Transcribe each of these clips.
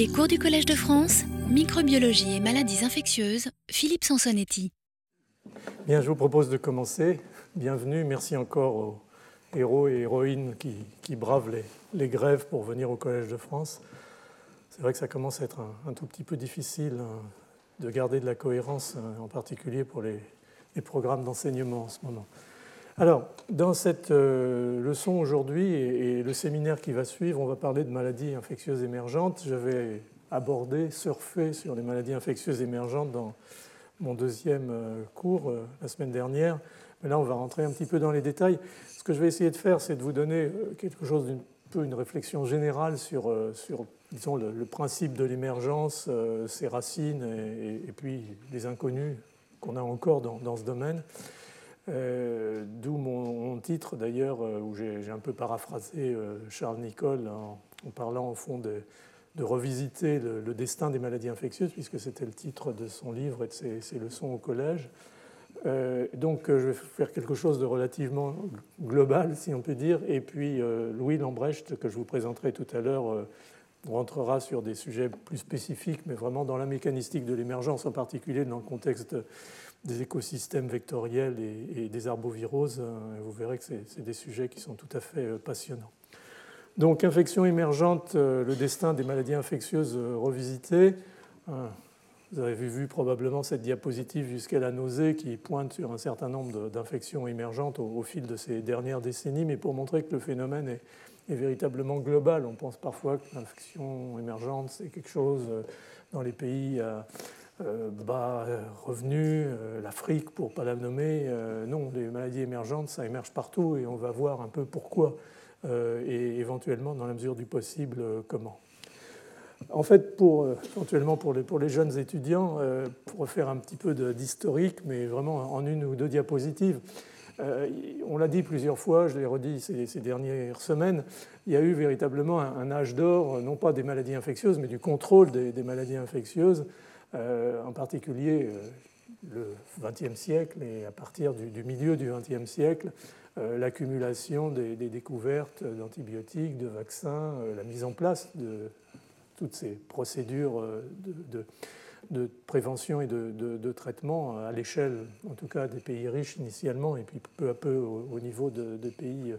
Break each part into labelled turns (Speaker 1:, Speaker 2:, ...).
Speaker 1: Les cours du Collège de France, microbiologie et maladies infectieuses, Philippe Sansonetti.
Speaker 2: Bien, je vous propose de commencer. Bienvenue, merci encore aux héros et héroïnes qui, bravent les, grèves pour venir au Collège de France. C'est vrai que ça commence à être un, tout petit peu difficile hein, de garder de la cohérence, hein, en particulier pour les, programmes d'enseignement en ce moment. Alors, dans cette euh, leçon aujourd'hui et, le séminaire qui va suivre, on va parler de maladies infectieuses émergentes. Je vais aborder, surfer sur les maladies infectieuses émergentes dans mon deuxième euh, cours euh, la semaine dernière. Mais là, on va rentrer un petit peu dans les détails. Ce que je vais essayer de faire, c'est de vous donner quelque chose d'une peu une réflexion générale sur, disons, le, principe de l'émergence, ses racines et, puis les inconnus qu'on a encore dans ce domaine. Euh, d'où mon, titre d'ailleurs, euh, où j'ai un peu paraphrasé euh, Charles Nicole en, parlant au fond de, revisiter le, destin des maladies infectieuses, puisque c'était le titre de son livre et de ses, leçons au collège. donc je vais faire quelque chose de relativement global, si on peut dire, et puis Louis Lambrecht, que je vous présenterai tout à l'heure, rentrera sur des sujets plus spécifiques, mais vraiment dans la mécanistique de l'émergence, en particulier dans le contexte des écosystèmes vectoriels et, des arboviroses. Euh, vous verrez que c'est des sujets qui sont tout à fait euh, passionnants. Donc, infection émergente, euh, le destin des maladies infectieuses revisitées. Vous avez vu probablement cette diapositive jusqu'à la nausée qui pointe sur un certain nombre d'infections émergentes au, fil de ces dernières décennies, mais pour montrer que le phénomène est, est véritablement global. On pense parfois que l'infection émergente, c'est quelque chose dans les pays euh, bas revenus, euh, l'Afrique pour ne pas la nommer. Euh, non, les maladies émergentes, ça émerge partout et on va voir un peu pourquoi et éventuellement, dans la mesure du possible, comment. En fait, pour, éventuellement pour les, pour les jeunes étudiants, pour faire un petit peu d'historique, mais vraiment en une ou deux diapositives, on l'a dit plusieurs fois, je l'ai redit ces, dernières semaines, il y a eu véritablement un, âge d'or, non pas des maladies infectieuses, mais du contrôle des maladies infectieuses euh, en particulier euh, le XXe siècle et à partir du, milieu du XXe siècle, euh, l'accumulation des, découvertes d'antibiotiques, de vaccins, la mise en place de toutes ces procédures de, prévention et de, traitement à l'échelle, en tout cas, des pays riches initialement, et puis peu à peu au, niveau de, pays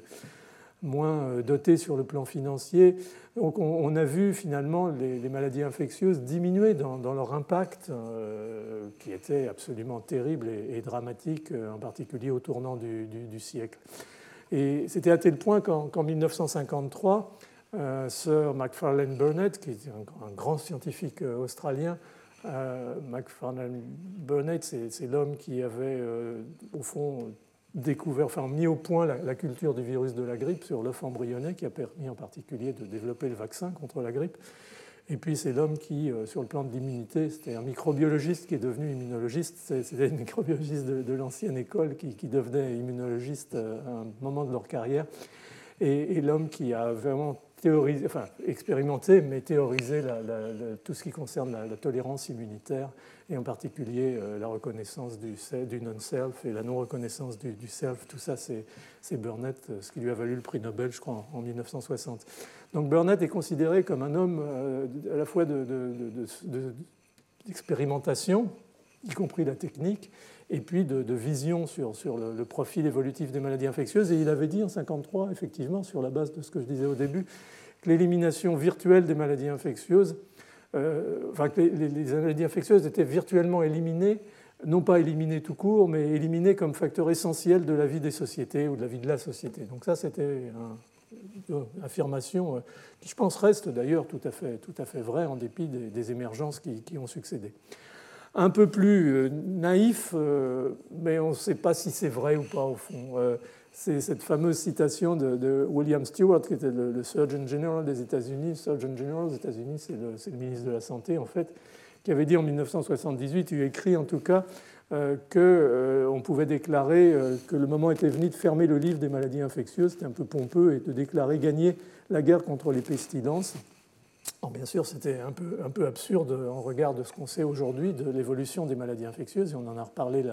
Speaker 2: moins euh, dotés sur le plan financier. Donc on, a vu finalement les, maladies infectieuses diminuer dans, leur impact, euh, qui était absolument terrible et, dramatique, euh, en particulier au tournant du, siècle. Et c'était à tel point qu'en 1953, Sir Macfarlane Burnett, qui est un, grand scientifique australien, Macfarlane Burnett, c'est l'homme qui avait, au fond, découvert, enfin mis au point la, culture du virus de la grippe sur l'œuf embryonnaire qui a permis en particulier de développer le vaccin contre la grippe. Et puis c'est l'homme qui, euh, sur le plan de l'immunité, c'était un microbiologiste qui est devenu immunologiste. C'était un microbiologiste de, l'ancienne école qui, devenait immunologiste euh, à un moment de leur carrière. Et, l'homme qui a vraiment enfin expérimenté, mais théorisé tout ce qui concerne la tolérance immunitaire et en particulier euh, la reconnaissance du, non-self et la non-reconnaissance du, self. Tout ça, c'est Burnett, euh, ce qui lui a valu le prix Nobel, je crois, en, 1960. Donc Burnett est considéré comme un homme euh, à la fois d'expérimentation, y compris la technique, et puis de, vision sur, le, profil évolutif des maladies infectieuses. Et il avait dit en 1953, effectivement, sur la base de ce que je disais au début, que l'élimination virtuelle des maladies infectieuses euh, enfin, que les, maladies infectieuses étaient virtuellement éliminées, non pas éliminées tout court, mais éliminées comme facteur essentiel de la vie des sociétés ou de la vie de la société. Donc ça, c'était une affirmation euh, qui, je pense, reste d'ailleurs tout à fait, tout à fait vraie en dépit des, émergences qui, ont succédé. Un peu plus euh, naïf, mais on ne sait pas si c'est vrai ou pas au fond c'est cette fameuse citation de, William Stewart, qui était le, Surgeon General des États-Unis. Surgeon General des États-Unis, c'est le, ministre de la Santé, en fait, qui avait dit en 1978, il écrit en tout cas, euh, qu'on euh, pouvait déclarer euh, que le moment était venu de fermer le livre des maladies infectieuses, c'était un peu pompeux, et de déclarer gagner la guerre contre les pestilences. Bien sûr, c'était un peu, un peu absurde en regard de ce qu'on sait aujourd'hui de l'évolution des maladies infectieuses, et on en a reparlé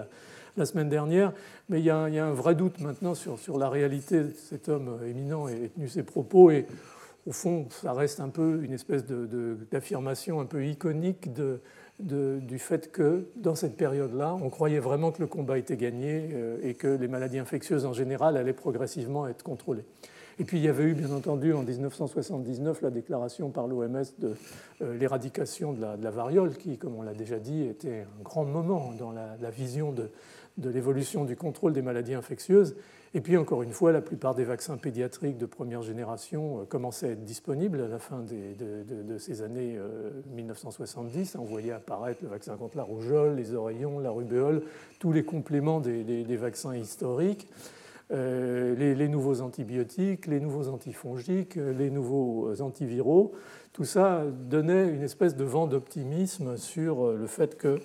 Speaker 2: la semaine dernière, mais il y, a, un vrai doute maintenant sur, sur, la réalité cet homme éminent et tenu ses propos. Et au fond, ça reste un peu une espèce d'affirmation un peu iconique du fait que dans cette période-là, on croyait vraiment que le combat était gagné et que les maladies infectieuses en général allaient progressivement être contrôlées. Et puis il y avait eu bien entendu en 1979 la déclaration par l'OMS de euh, l'éradication de, la, variole, qui, comme on l'a déjà dit, était un grand moment dans la, vision de, l'évolution du contrôle des maladies infectieuses. Et puis encore une fois, la plupart des vaccins pédiatriques de première génération euh, commençaient à être disponibles à la fin de, ces années 1970. Euh, on voyait apparaître le vaccin contre la rougeole, les oreillons, la rubéole, tous les compléments des vaccins historiques. Euh, les, nouveaux antibiotiques, les nouveaux antifongiques, les nouveaux antiviraux, tout ça donnait une espèce de vent d'optimisme sur le fait que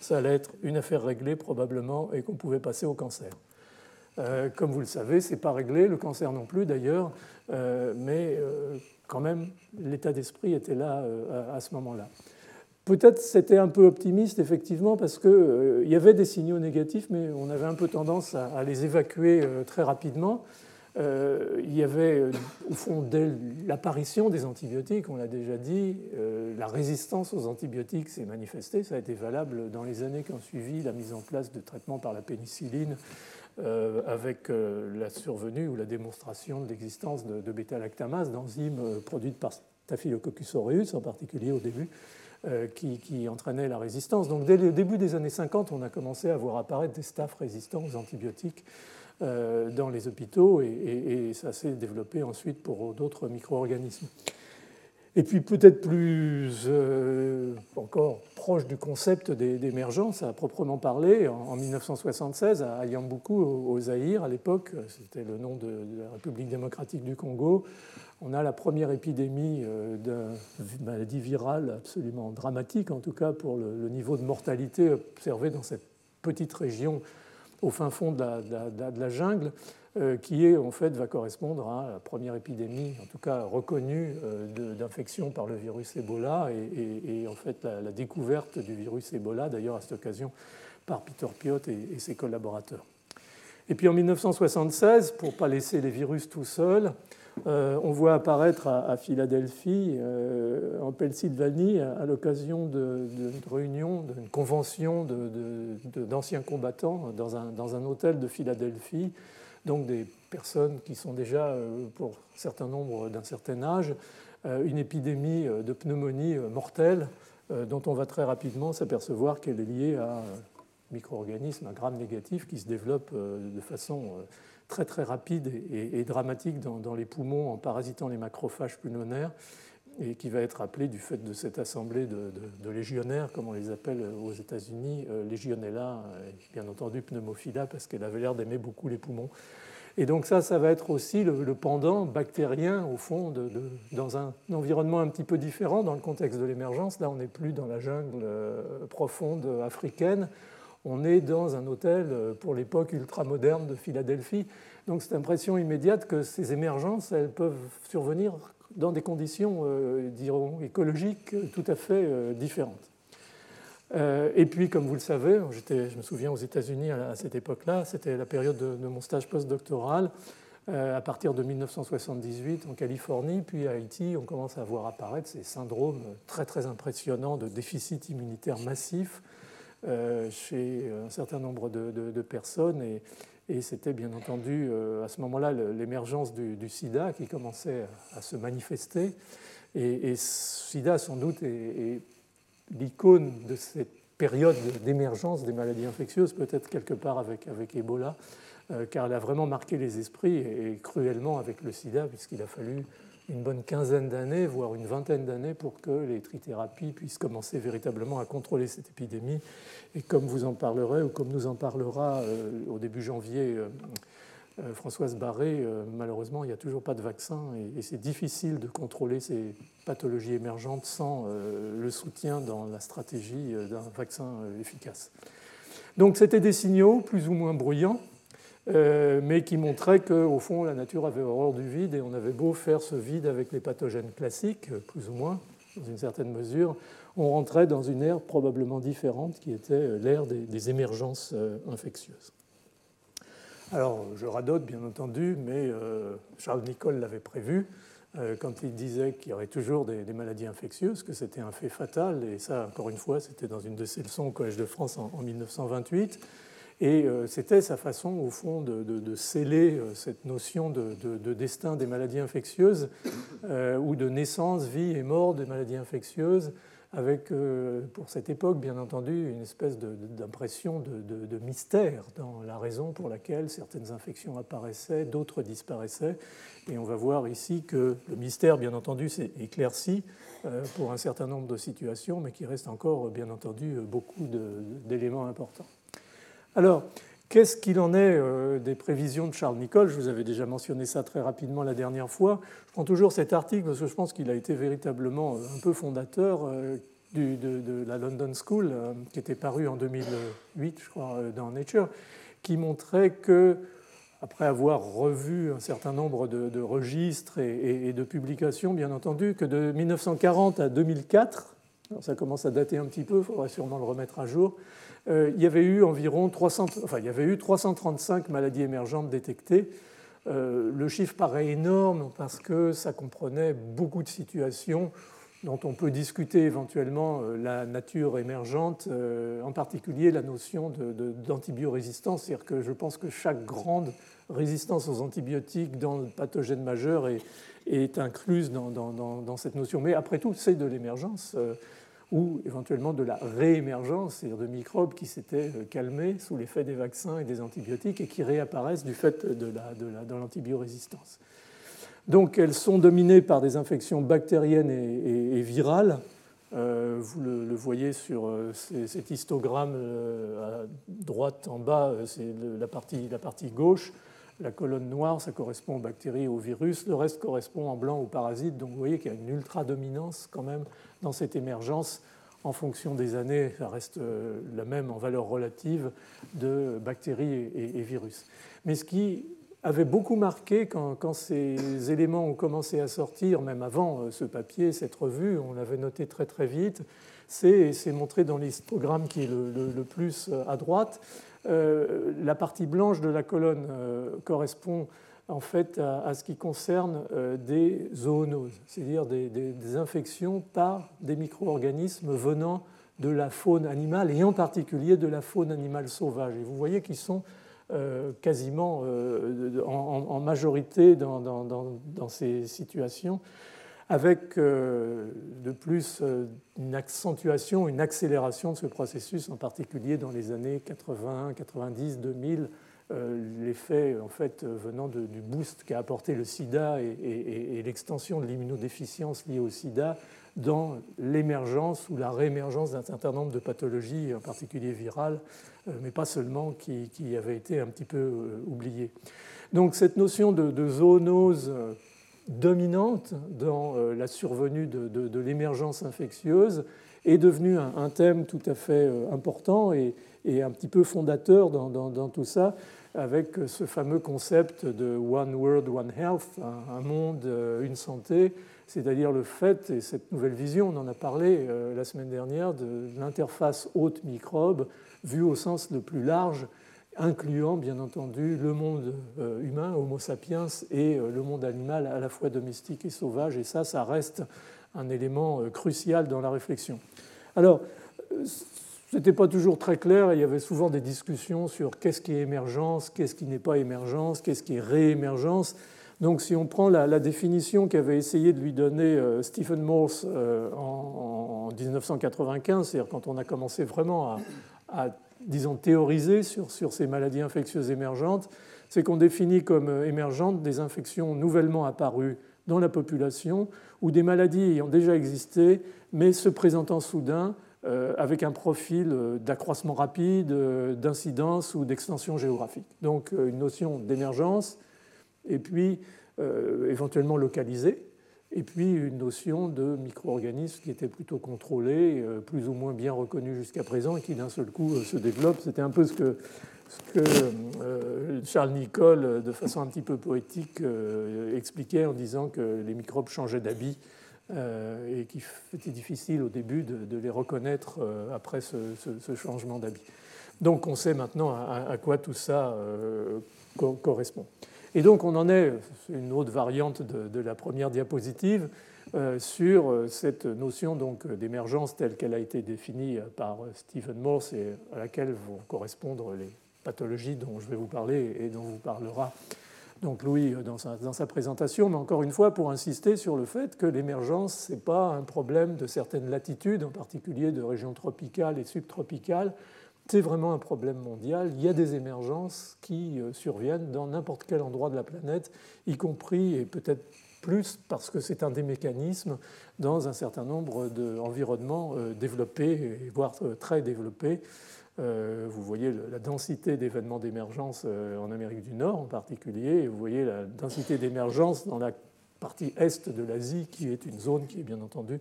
Speaker 2: ça allait être une affaire réglée probablement et qu'on pouvait passer au cancer. Euh, comme vous le savez, ce n'est pas réglé, le cancer non plus d'ailleurs, euh, mais quand même l'état d'esprit était là à ce moment-là. Peut-être c'était un peu optimiste, effectivement, parce qu'il euh, y avait des signaux négatifs, mais on avait un peu tendance à, les évacuer euh, très rapidement. Euh, il y avait, au fond, dès l'apparition des antibiotiques, on l'a déjà dit, la résistance aux antibiotiques s'est manifestée. Ça a été valable dans les années qui ont suivi la mise en place de traitements par la pénicilline, avec la survenue ou la démonstration de l'existence de, de bêta-lactamase, d'enzymes produites par Staphylococcus aureus, en particulier au début, euh, qui, entraînait la résistance. Donc dès le début des années 50, on a commencé à voir apparaître des staffs résistants aux antibiotiques euh, dans les hôpitaux et, ça s'est développé ensuite pour d'autres micro-organismes. Et puis peut-être plus euh, encore proche du concept d'émergence à proprement parler, en, 1976 à Yambuku au Zaïre, à l'époque, c'était le nom de, la République démocratique du Congo, on a la première épidémie euh, d'une maladie virale absolument dramatique, en tout cas pour le, niveau de mortalité observé dans cette petite région au fin fond de la, jungle, euh, qui est, en fait va correspondre à la première épidémie, en tout cas reconnue, euh, d'infection par le virus Ebola, et, en fait la, découverte du virus Ebola, d'ailleurs à cette occasion par Peter Piot et, ses collaborateurs. Et puis en 1976, pour ne pas laisser les virus tout seuls, euh, on voit apparaître à, Philadelphie, euh, en Pennsylvanie, à, l'occasion d'une réunion, d'une convention d'anciens combattants dans un, hôtel de Philadelphie, donc des personnes qui sont déjà, euh, pour certain nombre d'un certain âge, une épidémie de pneumonie mortelle dont on va très rapidement s'apercevoir qu'elle est liée à un micro-organisme, un gramme négatif qui se développe de façon très très rapide et, dramatique dans, les poumons en parasitant les macrophages pulmonaires et qui va être appelé du fait de cette assemblée de, légionnaires, comme on les appelle aux États-Unis, euh, Legionella, bien entendu pneumophila, parce qu'elle avait l'air d'aimer beaucoup les poumons. Et donc ça, ça va être aussi le, pendant bactérien, au fond, dans un environnement un petit peu différent dans le contexte de l'émergence. Là, on n'est plus dans la jungle euh, profonde africaine, on est dans un hôtel euh, pour l'époque ultramoderne de Philadelphie. Donc cette impression immédiate que ces émergences, elles peuvent survenir dans des conditions, euh, dirons, écologiques tout à fait euh, différentes. et puis, comme vous le savez, je me souviens aux États-Unis à cette époque-là, c'était la période de, mon stage postdoctoral. à partir de 1978 en Californie, puis à Haïti, on commence à voir apparaître ces syndromes très très impressionnants de déficit immunitaire massif chez un certain nombre de, personnes. Et, c'était bien entendu euh, à ce moment-là l'émergence du, sida qui commençait à se manifester. Et, et sida, sans doute, est, l'icône de cette période d'émergence des maladies infectieuses, peut-être quelque part avec, avec Ebola, euh, car elle a vraiment marqué les esprits et cruellement avec le sida, puisqu'il a fallu une bonne quinzaine d'années, voire une vingtaine d'années, pour que les trithérapies puissent commencer véritablement à contrôler cette épidémie. Et comme vous en parlerez, ou comme nous en parlera euh, au début janvier euh, euh, Françoise Barré, malheureusement, il n'y a toujours pas de vaccin et, c'est difficile de contrôler ces pathologies émergentes sans le soutien dans la stratégie d'un vaccin efficace. Donc c'était des signaux plus ou moins bruyants euh, mais qui montrait qu'au fond, la nature avait horreur du vide et on avait beau faire ce vide avec les pathogènes classiques, plus ou moins, dans une certaine mesure, on rentrait dans une ère probablement différente qui était euh, l'ère des, émergences euh, infectieuses. Alors, je radote bien entendu, mais Charles Nicolle l'avait prévu. quand il disait qu'il y aurait toujours des, maladies infectieuses, que c'était un fait fatal, et ça, encore une fois, c'était dans une de ses leçons au Collège de France en, 1928. Et c'était sa façon, au fond, de, sceller cette notion de, destin des maladies infectieuses, ou de naissance, vie et mort des maladies infectieuses, avec, euh, pour cette époque, bien entendu, une espèce d'impression de, mystère dans la raison pour laquelle certaines infections apparaissaient, d'autres disparaissaient. Et on va voir ici que le mystère, bien entendu, s'est éclairci euh, pour un certain nombre de situations, mais qu'il reste encore, bien entendu, beaucoup d'éléments importants. Alors, Qu'est-ce qu'il en est euh, des prévisions de Charles Nicholl Je vous avais déjà mentionné ça très rapidement la dernière fois. Je prends toujours cet article parce que je pense qu'il a été véritablement euh, un peu fondateur euh, de, la London School, qui était paru en 2008, je crois, dans Nature, qui montrait que, après avoir revu un certain nombre de, registres et, de publications, bien entendu, que de 1940 à 2004, ça commence à dater un petit peu, il faudrait sûrement le remettre à jour, euh, il y avait eu environ 300, enfin, il y avait eu 335 maladies émergentes détectées. Euh, le chiffre paraît énorme parce que ça comprenait beaucoup de situations dont on peut discuter éventuellement euh, la nature émergente, en particulier la notion d'antibiorésistance. C'est-à-dire que je pense que chaque grande résistance aux antibiotiques dans le pathogène majeur est, incluse dans, cette notion. Mais après tout, c'est de l'émergence ou éventuellement de la réémergence, c'est-à-dire de microbes qui s'étaient euh, calmés sous l'effet des vaccins et des antibiotiques et qui réapparaissent du fait de l'antibiorésistance. Donc elles sont dominées par des infections bactériennes et, virales. Euh, vous le, voyez sur euh, cet histogramme à droite en bas, c'est la partie, la partie gauche. La colonne noire, ça correspond aux bactéries et aux virus. Le reste correspond en blanc aux parasites. Donc vous voyez qu'il y a une ultra-dominance quand même dans cette émergence en fonction des années, ça reste euh, la même en valeur relative de bactéries et, virus. Mais ce qui avait beaucoup marqué quand, ces éléments ont commencé à sortir, même avant euh, ce papier, cette revue, on l'avait noté très très vite, c'est montré dans l'histogramme qui est le, plus euh, à droite. La partie blanche de la colonne correspond en fait à, ce qui concerne euh, des zoonoses, c'est-à-dire des, infections par des micro-organismes venant de la faune animale et en particulier de la faune animale sauvage. Et vous voyez qu'ils sont euh, quasiment euh, en, majorité dans, ces situations, avec de plus une accentuation, une accélération de ce processus, en particulier dans les années 80, 90, 2000 euh, l'effet en fait venant du boost qu'a apporté le sida et, l'extension de l'immunodéficience liée au sida dans l'émergence ou la réémergence d'un certain nombre de pathologies, en particulier virales, euh, mais pas seulement, qui, avaient été un petit peu euh, oubliées. Donc cette notion de, zoonose dominante dans la survenue de, l'émergence infectieuse est devenue un, thème tout à fait important et, un petit peu fondateur dans tout ça avec ce fameux concept de One World, One Health, un monde, euh, une santé, c'est-à-dire le fait, et cette nouvelle vision, on en a parlé euh, la semaine dernière, de l'interface hôte-microbe vue au sens le plus large, incluant bien entendu le monde euh, humain, Homo sapiens, et le monde animal à la fois domestique et sauvage, et ça, ça reste un élément crucial dans la réflexion. Alors, ce n'était pas toujours très clair. Il y avait souvent des discussions sur qu'est-ce qui est émergence, qu'est-ce qui n'est pas émergence, qu'est-ce qui est réémergence. Donc, si on prend la, définition qu'avait essayé de lui donner euh, Stephen Morse euh, en, 1995, c'est-à-dire quand on a commencé vraiment à, disons, théoriser sur, sur, ces maladies infectieuses émergentes, c'est qu'on définit comme euh, émergentes des infections nouvellement apparues dans la population ou des maladies ayant déjà existé, mais se présentant soudain euh, avec un profil euh, d'accroissement rapide, d'incidence ou d'extension géographique. Donc une notion d'émergence, et puis éventuellement localisée, et puis une notion de micro-organisme qui était plutôt contrôlé, plus ou moins bien reconnu jusqu'à présent, et qui d'un seul coup se développe. C'était un peu ce que, que Charles Nicolle, de façon un petit peu poétique, expliquait en disant que les microbes changeaient d'habit euh, et qu'il était difficile au début de, les reconnaître euh, après ce, changement d'habit. Donc on sait maintenant à, quoi tout ça euh, correspond. Et donc on en est, une autre variante de, la première diapositive, euh, sur euh, cette notion donc d'émergence telle qu'elle a été définie par Stephen Morse et à laquelle vont correspondre les pathologies dont je vais vous parler et dont vous parlera donc Louis dans sa, dans sa, présentation, mais encore une fois pour insister sur le fait que l'émergence, ce n'est pas un problème de certaines latitudes, en particulier de régions tropicales et subtropicales, c'est vraiment un problème mondial. Il y a des émergences qui euh, surviennent dans n'importe quel endroit de la planète, y compris et peut-être plus parce que c'est un des mécanismes dans un certain nombre d'environnements euh, développés, voire euh, très développés. Vous voyez la densité d'événements d'émergence en Amérique du Nord en particulier, et vous voyez la densité d'émergence dans la partie est de l'Asie, qui est une zone qui est bien entendu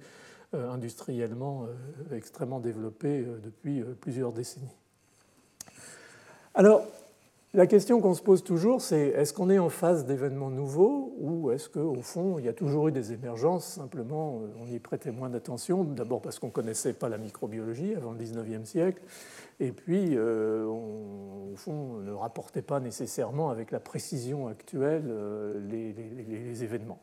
Speaker 2: industriellement euh, extrêmement développé euh, depuis plusieurs décennies. Alors, la question qu'on se pose toujours, c'est est-ce qu'on est en phase d'événements nouveaux ou est-ce qu'au fond, il y a toujours eu des émergences, simplement on y prêtait moins d'attention, d'abord parce qu'on ne connaissait pas la microbiologie avant le 19e siècle, et puis au fond, on ne rapportait pas nécessairement avec la précision actuelle les événements.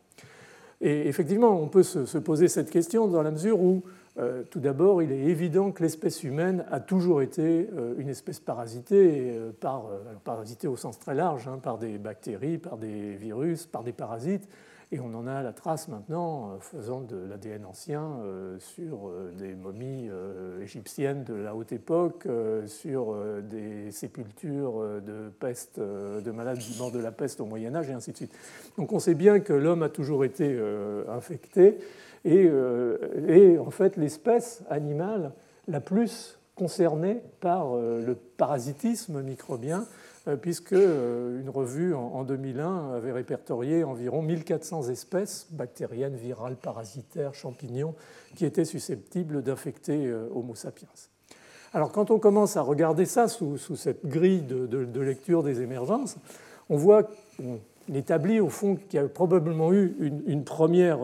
Speaker 2: Et effectivement, on peut se poser cette question dans la mesure où, euh, tout d'abord, il est évident que l'espèce humaine a toujours été euh, une espèce parasitée, euh, par, parasitée au sens très large, hein, par des bactéries, par des virus, par des parasites. Et on en a la trace maintenant, euh, faisant de l'ADN ancien euh, sur euh, des momies égyptiennes de la haute époque, sur des sépultures de peste, de malades morts de la peste au Moyen Âge, et ainsi de suite. Donc on sait bien que l'homme a toujours été infecté, et, et en fait l'espèce animale la plus concernée par le parasitisme microbien, puisque euh, une revue en 2001 avait répertorié environ 1400 espèces bactériennes, virales, parasitaires, champignons, qui étaient susceptibles d'infecter euh, Homo sapiens. Alors quand on commence à regarder ça sous, cette grille de, lecture des émergences, on voit, établit au fond qu'il y a probablement eu une, première,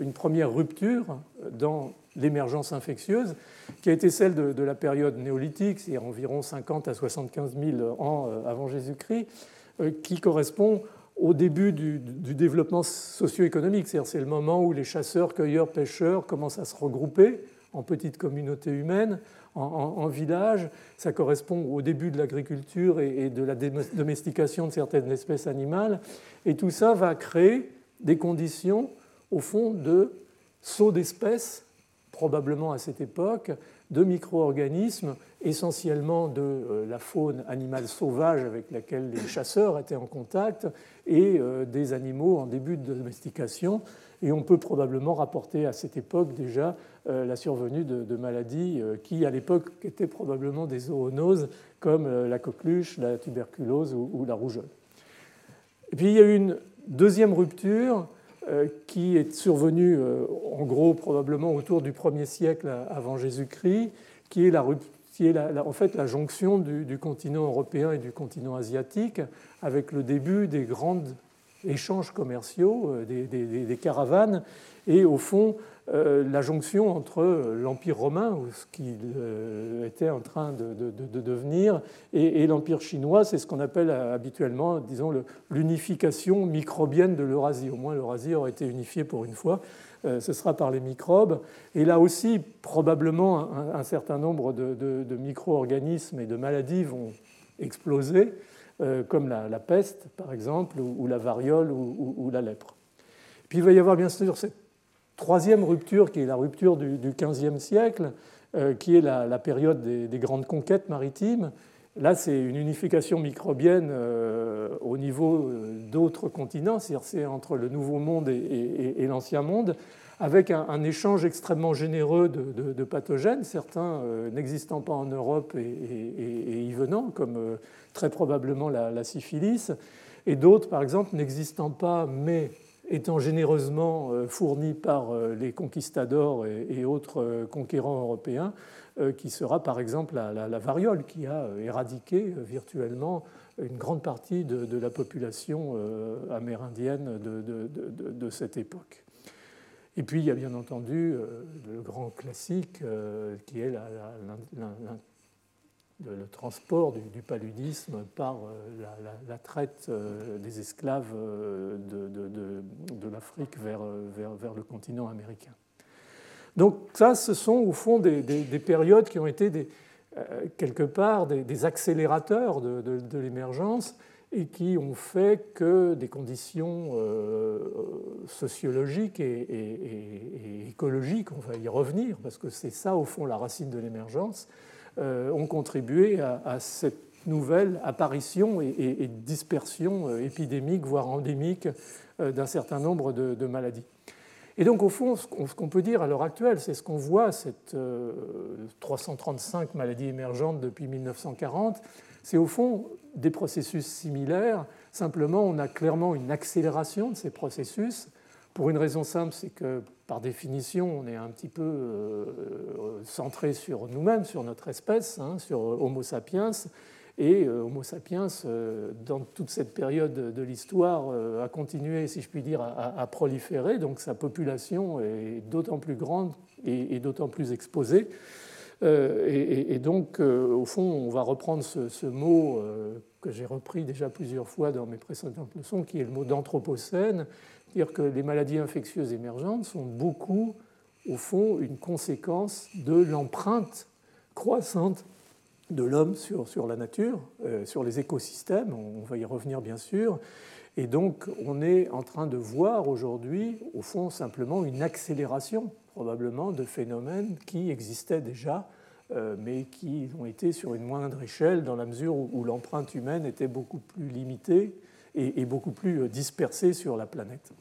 Speaker 2: une première rupture dans l'émergence infectieuse, qui a été celle de, la période néolithique, c'est-à-dire environ 50 à 75 000 ans euh, avant Jésus-Christ, euh, qui correspond au début du, développement socio-économique. C'est-à-dire c'est le moment où les chasseurs, cueilleurs, pêcheurs commencent à se regrouper en petites communautés humaines, en, villages. Ça correspond au début de l'agriculture et, et de la domestication de certaines espèces animales. Et tout ça va créer des conditions, au fond, de saut d'espèces probablement à cette époque, de micro-organismes, essentiellement de euh, la faune animale sauvage avec laquelle les chasseurs étaient en contact, et euh, des animaux en début de domestication. Et on peut probablement rapporter à cette époque déjà euh, la survenue de, maladies qui, à l'époque, étaient probablement des zoonoses, comme la coqueluche, la tuberculose ou la rougeole. Et puis il y a eu une deuxième rupture qui est survenu euh, en gros probablement autour du 1er siècle avant Jésus-Christ, qui est, la, qui est en fait la jonction du, continent européen et du continent asiatique, avec le début des grands échanges commerciaux, euh, des caravanes, et au fond euh, la jonction entre l'Empire romain, ou ce qu'il euh, était en train de, devenir, et, l'Empire chinois, c'est ce qu'on appelle habituellement, disons, l'unification microbienne de l'Eurasie. Au moins, l'Eurasie aurait été unifiée pour une fois. Euh, ce sera par les microbes. Et là aussi, probablement, un, certain nombre de, micro-organismes et de maladies vont exploser, comme la, peste, par exemple, ou, la variole ou, ou la lèpre. Puis il va y avoir bien sûr cette troisième rupture, qui est la rupture du XVe siècle, euh, qui est la, période des, grandes conquêtes maritimes. Là, c'est une unification microbienne euh, au niveau euh, d'autres continents, c'est-à-dire c'est entre le Nouveau Monde et, l'Ancien Monde, avec un, échange extrêmement généreux de, pathogènes, certains n'existant pas en Europe et, y venant, comme très probablement la, la syphilis, et d'autres, par exemple, n'existant pas, mais étant généreusement euh, fourni par euh, les conquistadors et autres euh, conquérants européens, qui sera par exemple la, variole, qui a éradiqué virtuellement une grande partie de, la population amérindienne de, cette époque. Et puis il y a bien entendu le grand classique qui est le transport du, paludisme par la, traite des esclaves de, l'Afrique vers, le continent américain. Donc ça, ce sont au fond des, périodes qui ont été quelque part des, accélérateurs de l'émergence et qui ont fait que des conditions euh, sociologiques et, écologiques, on va y revenir, parce que c'est ça au fond la racine de l'émergence, euh, ont contribué à, cette nouvelle apparition et, dispersion euh, épidémique, voire endémique, d'un certain nombre de, maladies. Et donc, au fond, ce qu'on peut dire à l'heure actuelle, c'est ce qu'on voit, cette 335 maladies émergentes depuis 1940, c'est au fond des processus similaires, simplement on a clairement une accélération de ces processus. Pour une raison simple, c'est que par définition, on est un petit peu euh, centré sur nous-mêmes, sur notre espèce, hein, sur Homo sapiens. Et euh, Homo sapiens, euh, dans toute cette période de l'histoire, a continué, si je puis dire, à, proliférer. Donc sa population est d'autant plus grande et d'autant plus exposée. Euh, et, donc, euh, au fond, on va reprendre ce, mot euh, que j'ai repris déjà plusieurs fois dans mes précédentes leçons, qui est le mot d'anthropocène, dire que les maladies infectieuses émergentes sont beaucoup, au fond, une conséquence de l'empreinte croissante de l'homme sur, sur, la nature, sur les écosystèmes, on va y revenir bien sûr, et donc on est en train de voir aujourd'hui, au fond, simplement une accélération probablement de phénomènes qui existaient déjà, euh, mais qui ont été sur une moindre échelle dans la mesure où, l'empreinte humaine était beaucoup plus limitée et, beaucoup plus euh, dispersée sur la planète.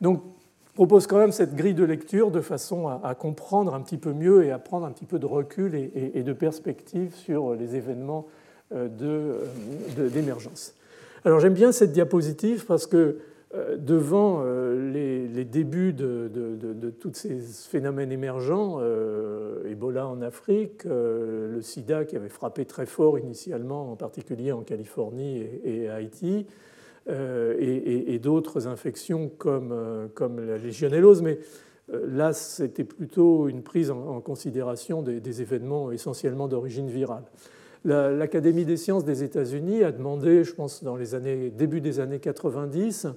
Speaker 2: Donc, je propose quand même cette grille de lecture de façon à, comprendre un petit peu mieux et à prendre un petit peu de recul et, de perspective sur les événements euh, d'émergence. Alors j'aime bien cette diapositive parce que euh, devant euh, les, débuts de, tous ces phénomènes émergents, euh, Ebola en Afrique, le sida qui avait frappé très fort initialement, en particulier en Californie et, Haïti, et, d'autres infections comme, comme, la légionellose, mais là c'était plutôt une prise en, considération des, événements essentiellement d'origine virale. L'Académie des sciences des États-Unis a demandé, je pense dans les années, début des années 90,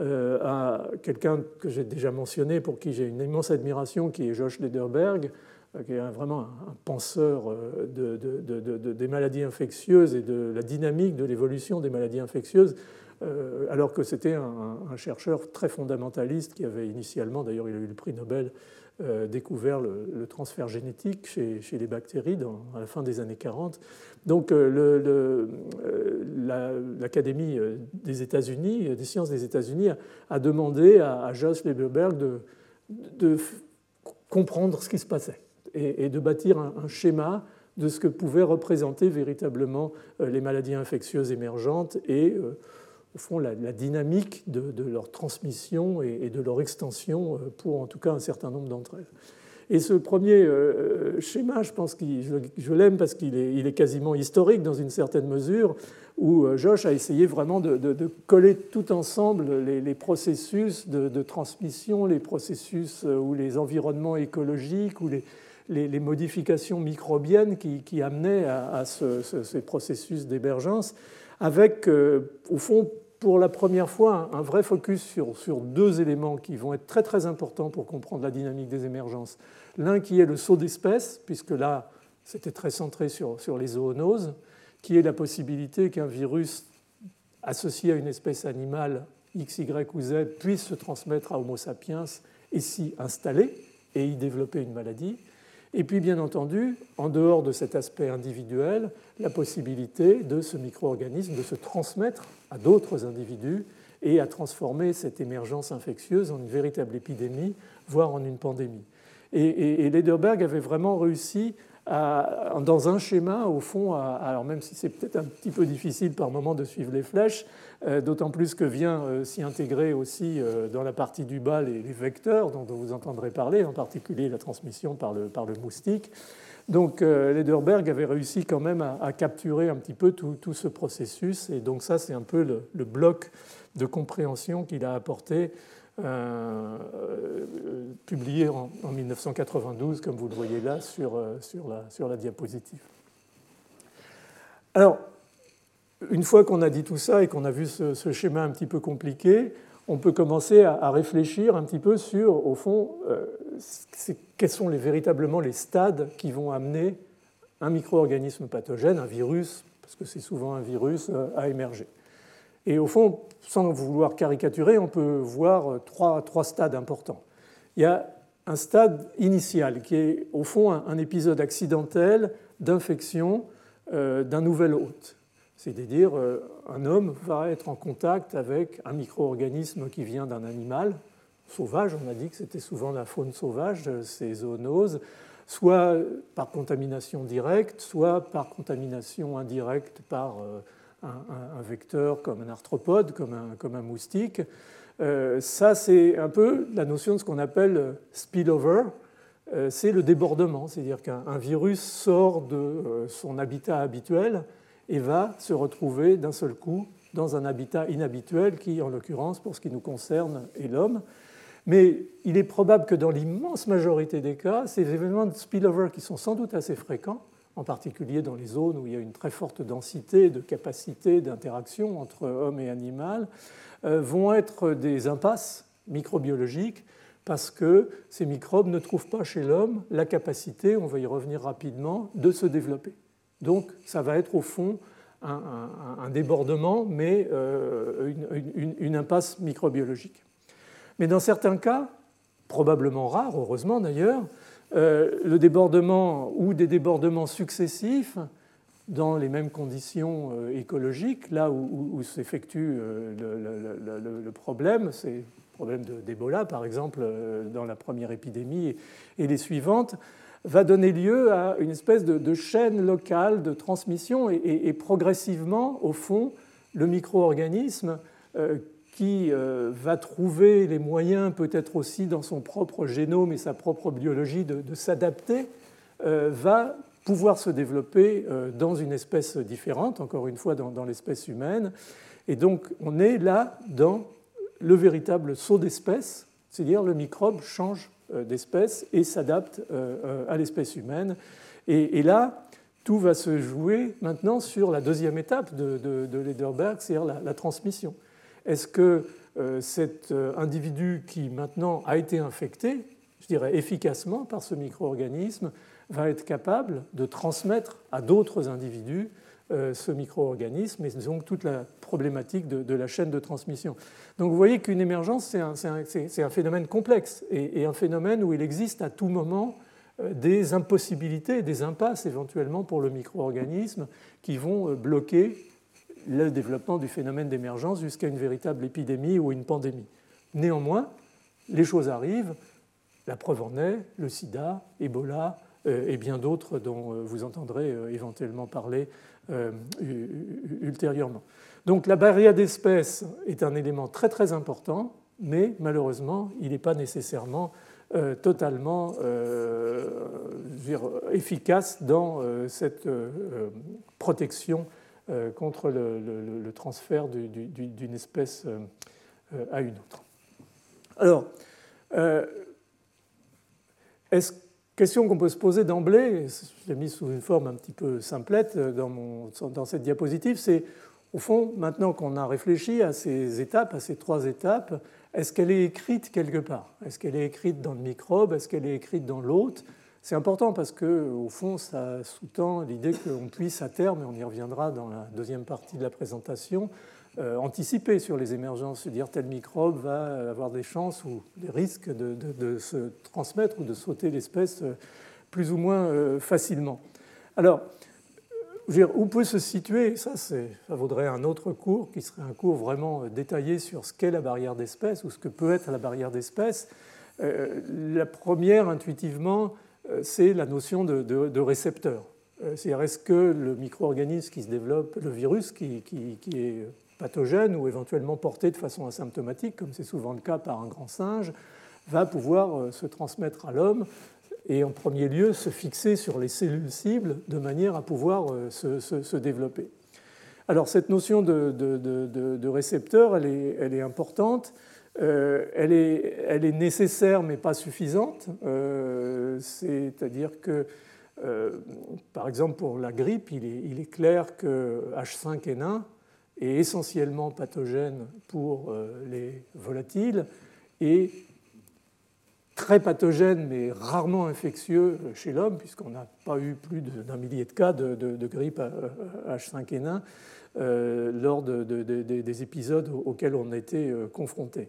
Speaker 2: euh, à quelqu'un que j'ai déjà mentionné, pour qui j'ai une immense admiration, qui est Josh Lederberg, euh, qui est vraiment un penseur euh, de, des maladies infectieuses et de la dynamique de l'évolution des maladies infectieuses, alors que c'était un, chercheur très fondamentaliste qui avait initialement, d'ailleurs il a eu le prix Nobel euh, découvert le, transfert génétique chez, les bactéries à la fin des années 40. Donc euh, euh, l'Académie des États-Unis, des sciences des États-Unis, a, demandé à, Josh Leberberg de, comprendre ce qui se passait et, de bâtir un, schéma de ce que pouvaient représenter véritablement les maladies infectieuses émergentes et au fond, la, dynamique de, leur transmission et, de leur extension euh, pour en tout cas un certain nombre d'entre elles. Et ce premier euh, schéma, je pense que je, l'aime parce qu'il est, quasiment historique dans une certaine mesure, où euh, Josh a essayé vraiment de, coller tout ensemble les, processus de, transmission, les processus ou les environnements écologiques ou les, les, modifications microbiennes qui, amenaient à, ces processus d'émergence, avec, au fond, pour la première fois un vrai focus sur, sur, deux éléments qui vont être très très importants pour comprendre la dynamique des émergences. L'un qui est le saut d'espèces, puisque là c'était très centré sur, sur, les zoonoses, qui est la possibilité qu'un virus associé à une espèce animale X, Y ou Z puisse se transmettre à Homo sapiens et s'y installer et y développer une maladie. Et puis, bien entendu, en dehors de cet aspect individuel, la possibilité de ce micro-organisme de se transmettre à d'autres individus et à transformer cette émergence infectieuse en une véritable épidémie, voire en une pandémie. Et, Lederberg avait vraiment réussi dans un schéma, au fond, alors même si c'est peut-être un petit peu difficile par moment de suivre les flèches, euh, d'autant plus que vient euh, s'y intégrer aussi euh, dans la partie du bas les, vecteurs dont vous entendrez parler, en particulier la transmission par le, moustique. Donc Lederberg avait réussi quand même à, capturer un petit peu tout, ce processus, et donc ça c'est un peu le, bloc de compréhension qu'il a apporté publié en, 1992, comme vous le voyez là sur, sur, la, sur la diapositive. Alors, une fois qu'on a dit tout ça et qu'on a vu ce, schéma un petit peu compliqué, on peut commencer à, réfléchir un petit peu sur, au fond, euh, quels sont véritablement les stades qui vont amener un micro-organisme pathogène, un virus, parce que c'est souvent un virus, euh, à émerger. Et au fond, sans vouloir caricaturer, on peut voir trois, trois stades importants. Il y a un stade initial qui est au fond un, épisode accidentel d'infection euh, d'un nouvel hôte. C'est-à-dire, euh, un homme va être en contact avec un micro-organisme qui vient d'un animal sauvage, on a dit que c'était souvent la faune sauvage, ces zoonoses, soit par contamination directe, soit par contamination indirecte par euh, un, vecteur comme un arthropode, comme un, moustique. Euh, ça, c'est un peu la notion de ce qu'on appelle spillover. Euh, c'est le débordement, c'est-à-dire qu'un virus sort de son habitat habituel et va se retrouver d'un seul coup dans un habitat inhabituel qui, en l'occurrence, pour ce qui nous concerne, est l'homme. Mais il est probable que dans l'immense majorité des cas, ces événements de spillover qui sont sans doute assez fréquents, en particulier dans les zones où il y a une très forte densité de capacité d'interaction entre homme et animal, euh, vont être des impasses microbiologiques parce que ces microbes ne trouvent pas chez l'homme la capacité, on va y revenir rapidement, de se développer. Donc ça va être au fond un, débordement, mais euh, une, impasse microbiologique. Mais dans certains cas, probablement rares, heureusement d'ailleurs, le débordement ou des débordements successifs dans les mêmes conditions euh, écologiques, là où, s'effectue le, problème, c'est le problème d'Ebola par exemple dans la première épidémie et les suivantes, va donner lieu à une espèce de, chaîne locale de transmission et, progressivement, au fond, le micro-organisme euh, qui euh, va trouver les moyens, peut-être aussi dans son propre génome et sa propre biologie, de, s'adapter, euh, va pouvoir se développer dans une espèce différente, encore une fois dans l'espèce humaine. Et donc on est là dans le véritable saut d'espèce, c'est-à-dire le microbe change euh, d'espèces et s'adapte euh, euh, à l'espèce humaine. Et, là, tout va se jouer maintenant sur la deuxième étape de, Lederberg, c'est-à-dire la, transmission. Est-ce que cet individu qui maintenant a été infecté, je dirais efficacement par ce micro-organisme, va être capable de transmettre à d'autres individus ce micro-organisme et donc toute la problématique de, la chaîne de transmission. Donc vous voyez qu'une émergence, c'est un, phénomène complexe et, un phénomène où il existe à tout moment euh, des impossibilités, des impasses éventuellement pour le micro-organisme qui vont euh, bloquer le développement du phénomène d'émergence jusqu'à une véritable épidémie ou une pandémie. Néanmoins, les choses arrivent, la preuve en est, le sida, Ebola euh, et bien d'autres dont vous entendrez éventuellement parler ultérieurement. Donc la barrière d'espèces est un élément très très important, mais malheureusement, il n'est pas nécessairement euh, totalement euh, efficace dans euh, cette protection contre le, transfert d'une espèce à une autre. Alors, est-ce question qu'on peut se poser d'emblée, je l'ai mis sous une forme un petit peu simplette mon, dans cette diapositive, c'est au fond, maintenant qu'on a réfléchi à ces étapes, à ces trois étapes, est-ce qu'elle est écrite quelque part? Est-ce qu'elle est écrite dans le microbe? Est-ce qu'elle est écrite dans l'hôte? C'est important parce que, au fond, ça sous-tend l'idée qu'on puisse à terme, et on y reviendra dans la deuxième partie de la présentation, euh, anticiper sur les émergences, se dire tel microbe va avoir des chances ou des risques de, se transmettre ou de sauter l'espèce euh, plus ou moins euh, facilement. Alors, où peut se situer ça, ça vaudrait un autre cours qui serait un cours vraiment détaillé sur ce qu'est la barrière d'espèce ou ce que peut être la barrière d'espèce. La première, intuitivement, c'est la notion de, récepteur. Euh, c'est-à-dire, est-ce que le micro-organisme qui se développe, le virus qui, est pathogène ou éventuellement porté de façon asymptomatique, comme c'est souvent le cas par un grand singe, va pouvoir se transmettre à l'homme et en premier lieu se fixer sur les cellules cibles de manière à pouvoir euh, se, développer. Alors cette notion de, récepteur, elle est importante. Euh, elle, est, nécessaire mais pas suffisante. Euh, c'est-à-dire que par exemple, pour la grippe, il est, clair que H5N1 est essentiellement pathogène pour les volatiles et très pathogène mais rarement infectieux chez l'homme, puisqu'on n'a pas eu plus d'un millier de cas de, grippe H5N1 euh, lors des épisodes auxquels on a été euh, confronté.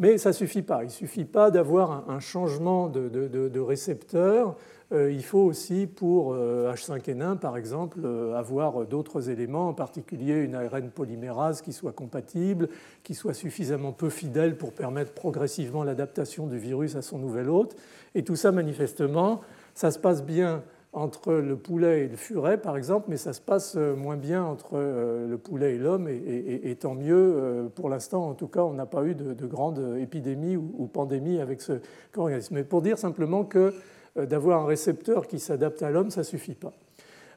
Speaker 2: Mais ça ne suffit pas. Il ne suffit pas d'avoir un, changement de, récepteur. Euh, il faut aussi, pour H5N1, par exemple, avoir d'autres éléments, en particulier une ARN polymérase qui soit compatible, qui soit suffisamment peu fidèle pour permettre progressivement l'adaptation du virus à son nouvel hôte. Et tout ça, manifestement, ça se passe bien entre le poulet et le furet, par exemple, mais ça se passe euh, moins bien entre euh, le poulet et l'homme, et, tant mieux. Euh, pour l'instant, en tout cas, on n'a pas eu de, grande épidémie ou, pandémie avec ce organisme. Mais pour dire simplement que d'avoir un récepteur qui s'adapte à l'homme, ça ne suffit pas.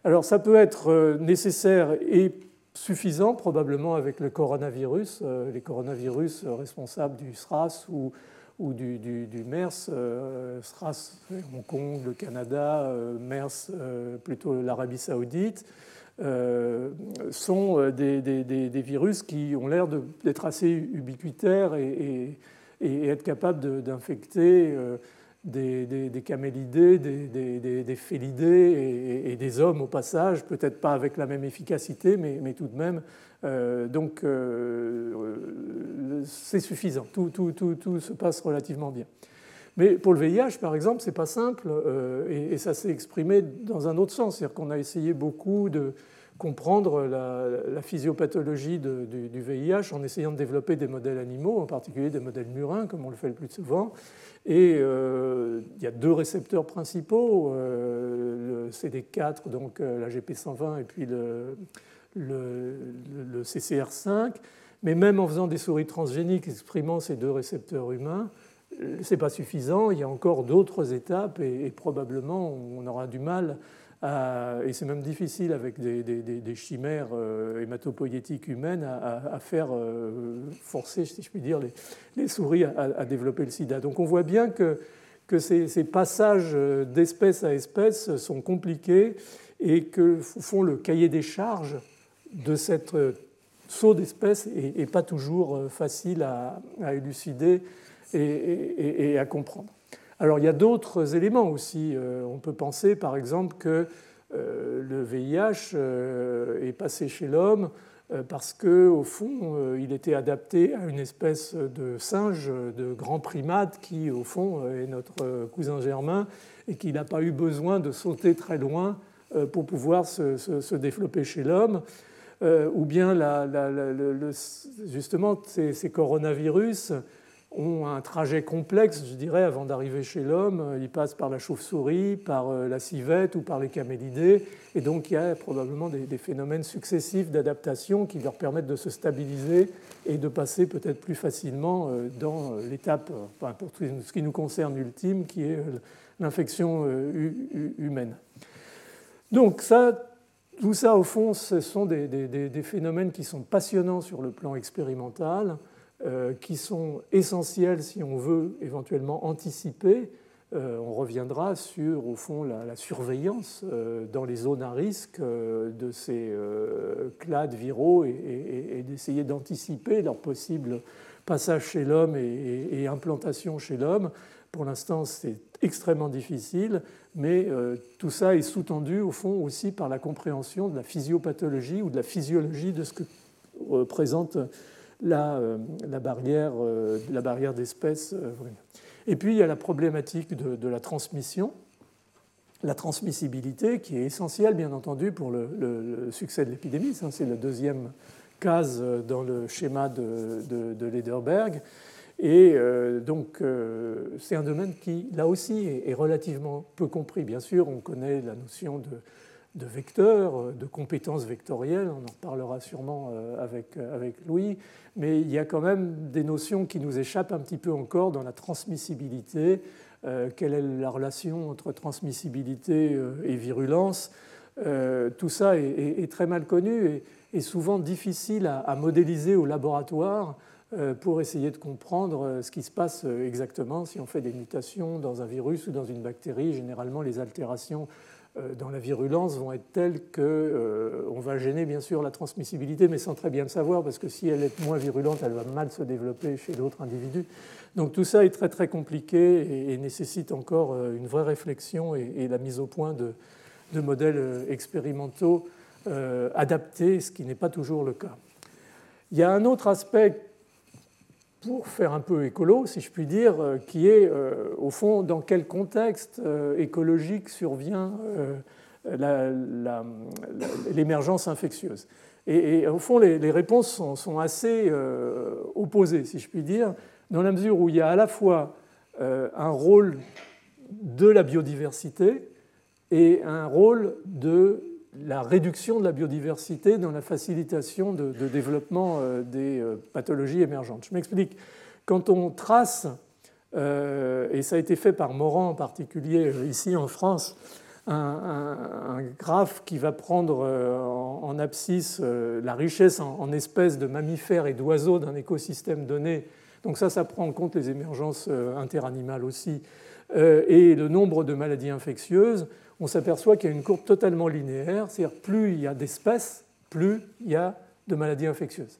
Speaker 2: Alors ça peut être nécessaire et suffisant probablement avec le coronavirus, les coronavirus responsables du SRAS ou ou du, du, MERS, euh, SRAS, Hong Kong, le Canada, euh, MERS, euh, plutôt l'Arabie saoudite, sont des, des, virus qui ont l'air d'être assez ubiquitaires et, être capables d'infecter des, camélidés, des, félidés et, des hommes au passage, peut-être pas avec la même efficacité, mais, tout de même euh, donc euh, euh, c'est suffisant, tout, tout, tout, tout, se passe relativement bien. Mais pour le VIH, par exemple, c'est pas simple et, ça s'est exprimé dans un autre sens, c'est-à-dire qu'on a essayé beaucoup de comprendre la, physiopathologie du, VIH en essayant de développer des modèles animaux, en particulier des modèles murins, comme on le fait le plus souvent. Et il y a deux récepteurs principaux, le CD4, donc la GP120, et puis le, le, CCR5, mais même en faisant des souris transgéniques exprimant ces deux récepteurs humains, euh, ce n'est pas suffisant. Il y a encore d'autres étapes et, probablement on aura du mal et c'est même difficile avec des, chimères euh, hématopoïétiques humaines à, faire euh, forcer, si je puis dire, les, souris à, développer le sida. Donc on voit bien que, que ces passages d'espèce à espèce sont compliqués et que font le cahier des charges de cette euh, saut d'espèces n'est pas toujours euh, facile à, élucider et, à comprendre. Alors il y a d'autres éléments aussi. Euh, on peut penser par exemple que le VIH est passé chez l'homme parce qu'au fond, il était adapté à une espèce de singe, de grand primate qui, au fond, est notre cousin germain et qui n'a pas eu besoin de sauter très loin pour pouvoir se développer chez l'homme. Euh, ou bien justement ces, coronavirus ont un trajet complexe, je dirais, avant d'arriver chez l'homme. Ils passent par la chauve-souris, par euh, la civette ou par les camélidés. Et donc il y a probablement des, phénomènes successifs d'adaptation qui leur permettent de se stabiliser et de passer peut-être plus facilement euh, dans l'étape, pour ce qui nous concerne, ultime, qui est l'infection humaine. Donc ça, tout ça, au fond, ce sont des, phénomènes qui sont passionnants sur le plan expérimental, euh, qui sont essentiels si on veut éventuellement anticiper. Euh, on reviendra sur, au fond, la, surveillance euh, dans les zones à risque de ces clades viraux et, d'essayer d'anticiper leur possible passage chez l'homme et implantation chez l'homme. Pour l'instant, c'est extrêmement difficile, mais euh, tout ça est sous-tendu au fond aussi par la compréhension de la physiopathologie ou de la physiologie de ce que représente la, euh, barrière, euh, la barrière d'espèces. Et puis il y a la problématique de, la transmission, la transmissibilité qui est essentielle bien entendu pour le, succès de l'épidémie. C'est la deuxième case dans le schéma de Lederberg. Et euh, donc, euh, c'est un domaine qui, là aussi, est relativement peu compris. Bien sûr, on connaît la notion de, vecteur, de compétences vectorielles, on en parlera sûrement euh, avec Louis, mais il y a quand même des notions qui nous échappent un petit peu encore dans la transmissibilité. quelle est la relation entre transmissibilité et virulence? Tout ça est, très mal connu et, souvent difficile à modéliser au laboratoire pour essayer de comprendre ce qui se passe exactement si on fait des mutations dans un virus ou dans une bactérie. Généralement, les altérations dans la virulence vont être telles qu'on va gêner bien sûr la transmissibilité, mais sans très bien le savoir, parce que si elle est moins virulente, elle va mal se développer chez d'autres individus. Donc tout ça est très très compliqué et, nécessite encore euh, une vraie réflexion et, la mise au point de, modèles euh, expérimentaux euh, adaptés, ce qui n'est pas toujours le cas. Il y a un autre aspect pour faire un peu écolo, si je puis dire, qui est au fond dans quel contexte écologique survient l'émergence infectieuse. Et, au fond, les, réponses sont, assez opposées, si je puis dire dans la mesure où il y a à la fois euh, un rôle de la biodiversité et un rôle de la réduction de la biodiversité dans la facilitation de, développement euh, des euh, pathologies émergentes. Je m'explique. Quand on trace, et ça a été fait par Morand en particulier ici en France, un, graphe qui va prendre en, abscisse la richesse en espèces de mammifères et d'oiseaux d'un écosystème donné donc ça, ça prend en compte les émergences euh, interanimales aussi. Euh, et le nombre de maladies infectieuses, on s'aperçoit qu'il y a une courbe totalement linéaire, c'est-à-dire plus il y a d'espèces, plus il y a de maladies infectieuses.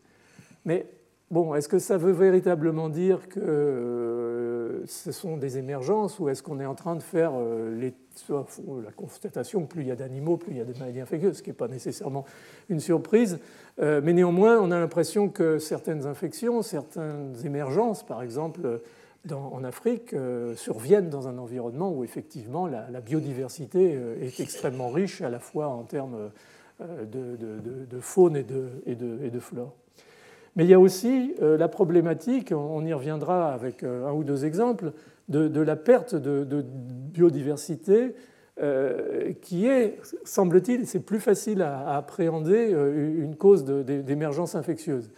Speaker 2: Mais bon, est-ce que ça veut véritablement dire que euh, ce sont des émergences ou est-ce qu'on est en train de faire les la constatation que plus il y a d'animaux, plus il y a de maladies infectieuses, ce qui n'est pas nécessairement une surprise. Euh, mais néanmoins, on a l'impression que certaines infections, certaines émergences, par exemple en Afrique, euh, surviennent dans un environnement où effectivement la, biodiversité euh, est extrêmement riche, à la fois en termes de, faune et de, flore. Mais il y a aussi la problématique, on y reviendra avec un ou deux exemples, de, la perte de, biodiversité euh, qui est, semble-t-il, c'est plus facile à, appréhender euh, une cause d'émergence infectieuse.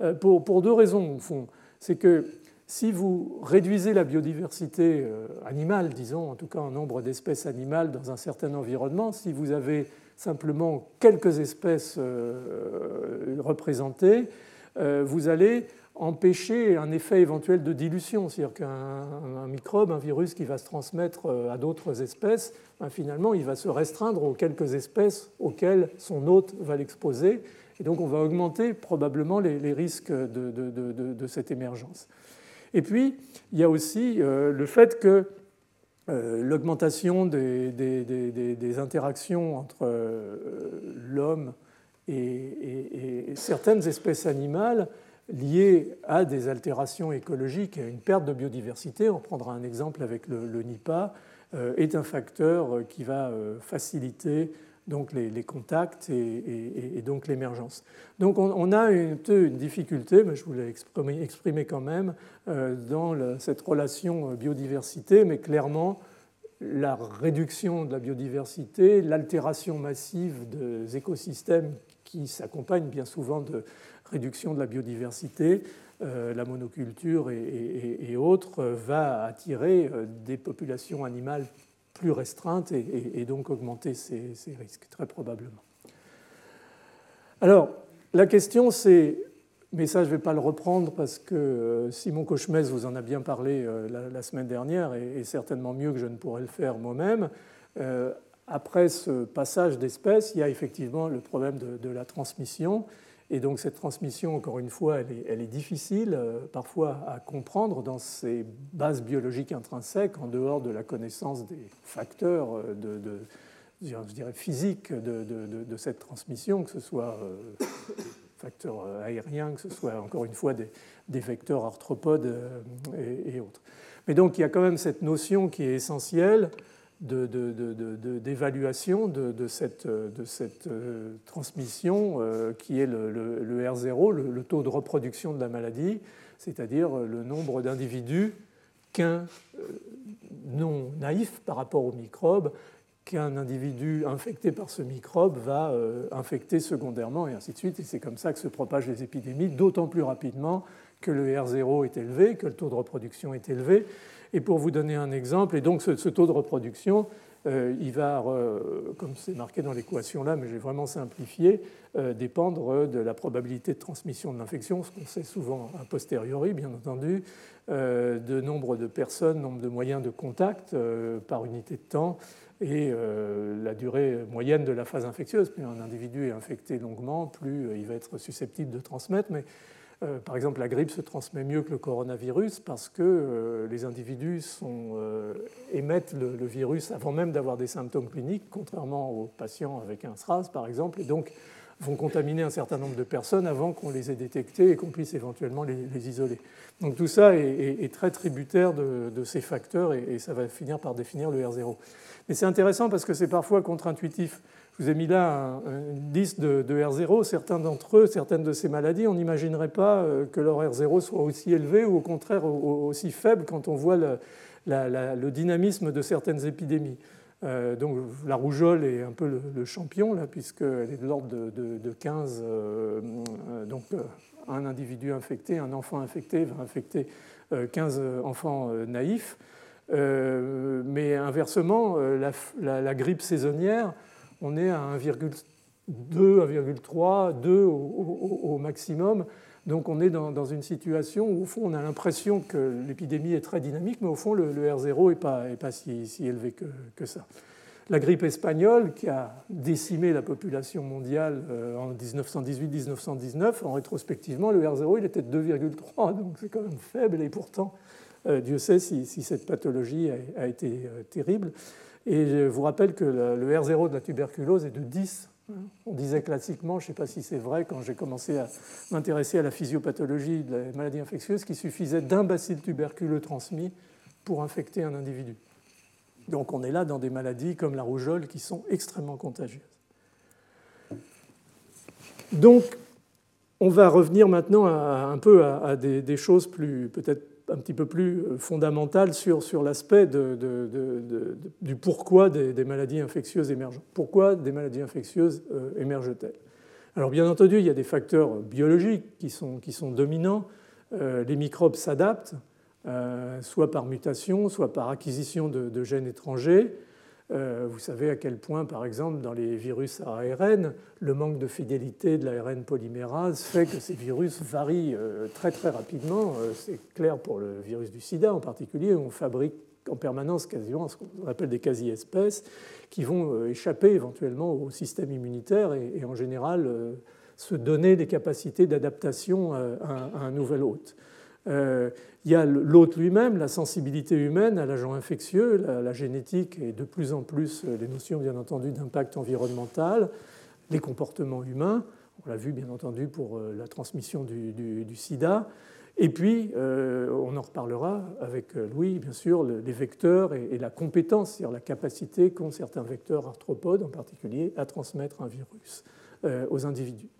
Speaker 2: Euh, pour, pour, deux raisons, au fond. C'est que si vous réduisez la biodiversité animale, disons, en tout cas en nombre d'espèces animales dans un certain environnement, si vous avez simplement quelques espèces représentées, vous allez empêcher un effet éventuel de dilution, c'est-à-dire qu'un microbe, un virus qui va se transmettre euh, à d'autres espèces, ben, finalement, il va se restreindre aux quelques espèces auxquelles son hôte va l'exposer, et donc on va augmenter probablement les, risques de, cette émergence. Et puis, il y a aussi euh, le fait que euh, l'augmentation des, interactions entre l'homme et, certaines espèces animales liées à des altérations écologiques et à une perte de biodiversité, on prendra un exemple avec le, NIPA, euh, est un facteur euh, qui va euh, faciliter donc les, contacts et, donc l'émergence. Donc on, a une, difficulté, mais je vous l'ai exprimé, quand même, dans cette relation biodiversité, mais clairement la réduction de la biodiversité, l'altération massive des écosystèmes qui s'accompagnent bien souvent de réduction de la biodiversité, euh, la monoculture et, autres, euh, va attirer euh, des populations animales plus restreintes et, donc augmenter ces, risques, très probablement. Alors, la question c'est, mais ça je ne vais pas le reprendre parce que Simon Cochemez vous en a bien parlé la, semaine dernière et, certainement mieux que je ne pourrais le faire moi-même. après ce passage d'espèces, il y a effectivement le problème de la transmission et donc cette transmission, encore une fois, elle est, difficile euh, parfois à comprendre dans ses bases biologiques intrinsèques, en dehors de la connaissance des facteurs euh, de, je dirais, physiques de, cette transmission, que ce soit euh, facteurs aériens, que ce soit encore une fois des, vecteurs arthropodes et, et, autres. Mais donc il y a quand même cette notion qui est essentielle d'évaluation de, cette, euh, transmission euh, qui est le, R0, le, taux de reproduction de la maladie, c'est-à-dire le nombre d'individus qu'un euh, non naïf par rapport au microbe, qu'un individu infecté par ce microbe va infecter secondairement, et ainsi de suite. Et c'est comme ça que se propagent les épidémies, d'autant plus rapidement que le R0 est élevé, que le taux de reproduction est élevé. Et pour vous donner un exemple, et donc ce, taux de reproduction, il va, comme c'est marqué dans l'équation là, mais j'ai vraiment simplifié, dépendre de la probabilité de transmission de l'infection, ce qu'on sait souvent a posteriori, bien entendu, de nombre de personnes, nombre de moyens de contact par unité de temps, et la durée moyenne de la phase infectieuse. Plus un individu est infecté longuement, plus il va être susceptible de transmettre. Mais euh, par exemple, la grippe se transmet mieux que le coronavirus parce que euh, les individus euh, émettent le, virus avant même d'avoir des symptômes cliniques, contrairement aux patients avec un SRAS, par exemple, et donc vont contaminer un certain nombre de personnes avant qu'on les ait détectés et qu'on puisse éventuellement les, isoler. Donc tout ça est, très tributaire de, ces facteurs et, ça va finir par définir le R0. Mais c'est intéressant parce que c'est parfois contre-intuitif. Vous ai mis là une liste de, R0. Certains d'entre eux, certaines de ces maladies, on n'imaginerait pas euh, que leur R0 soit aussi élevé ou au contraire aussi faible quand on voit le, dynamisme de certaines épidémies. Euh, donc la rougeole est un peu le, champion, là, puisqu'elle est de l'ordre de, 15. Euh, donc un individu infecté, un enfant infecté va infecter 15 enfants naïfs. mais inversement, la, grippe saisonnière on est à 1,2, 1,3, 2 au, maximum. Donc on est dans, une situation où au fond on a l'impression que l'épidémie est très dynamique, mais au fond le, R0 n'est pas, pas si, élevé que, ça. La grippe espagnole, qui a décimé la population mondiale euh, en 1918-1919, en rétrospectivement, le R0 il était de 2,3, donc c'est quand même faible, et pourtant, euh, Dieu sait si, cette pathologie a, été euh, terrible. Et je vous rappelle que le R0 de la tuberculose est de 10. On disait classiquement, je ne sais pas si c'est vrai, quand j'ai commencé à m'intéresser à la physiopathologie de la maladie infectieuse, qu'il suffisait d'un bacille tuberculeux transmis pour infecter un individu. Donc on est là dans des maladies comme la rougeole qui sont extrêmement contagieuses. Donc on va revenir maintenant un peu à, des, des, choses plus peut-être un petit peu plus euh, fondamentale sur, sur l'aspect du pourquoi des, maladies infectieuses émergent. Pourquoi des maladies infectieuses euh, émergent-elles? Alors bien entendu, il y a des facteurs biologiques qui sont, qui sont dominants. Euh, les microbes s'adaptent, soit par mutation, soit par acquisition de gènes étrangers. Euh, vous savez à quel point, par exemple, dans les virus à ARN, le manque de fidélité de l'ARN polymérase fait que ces virus varient euh, très très rapidement. Euh, c'est clair pour le virus du sida en particulier. On fabrique en permanence quasiment ce qu'on appelle des quasi-espèces qui vont échapper éventuellement au système immunitaire et, en général se donner des capacités d'adaptation à, un nouvel hôte. Euh, il y a l'hôte lui-même, la sensibilité humaine à l'agent infectieux, la, génétique et de plus en plus euh, les notions, bien entendu, d'impact environnemental, les comportements humains. On l'a vu, bien entendu, pour euh, la transmission du, sida. Et puis, on en reparlera avec Louis, bien sûr, les vecteurs et, la compétence, c'est-à-dire la capacité qu'ont certains vecteurs arthropodes, en particulier, à transmettre un virus aux individus.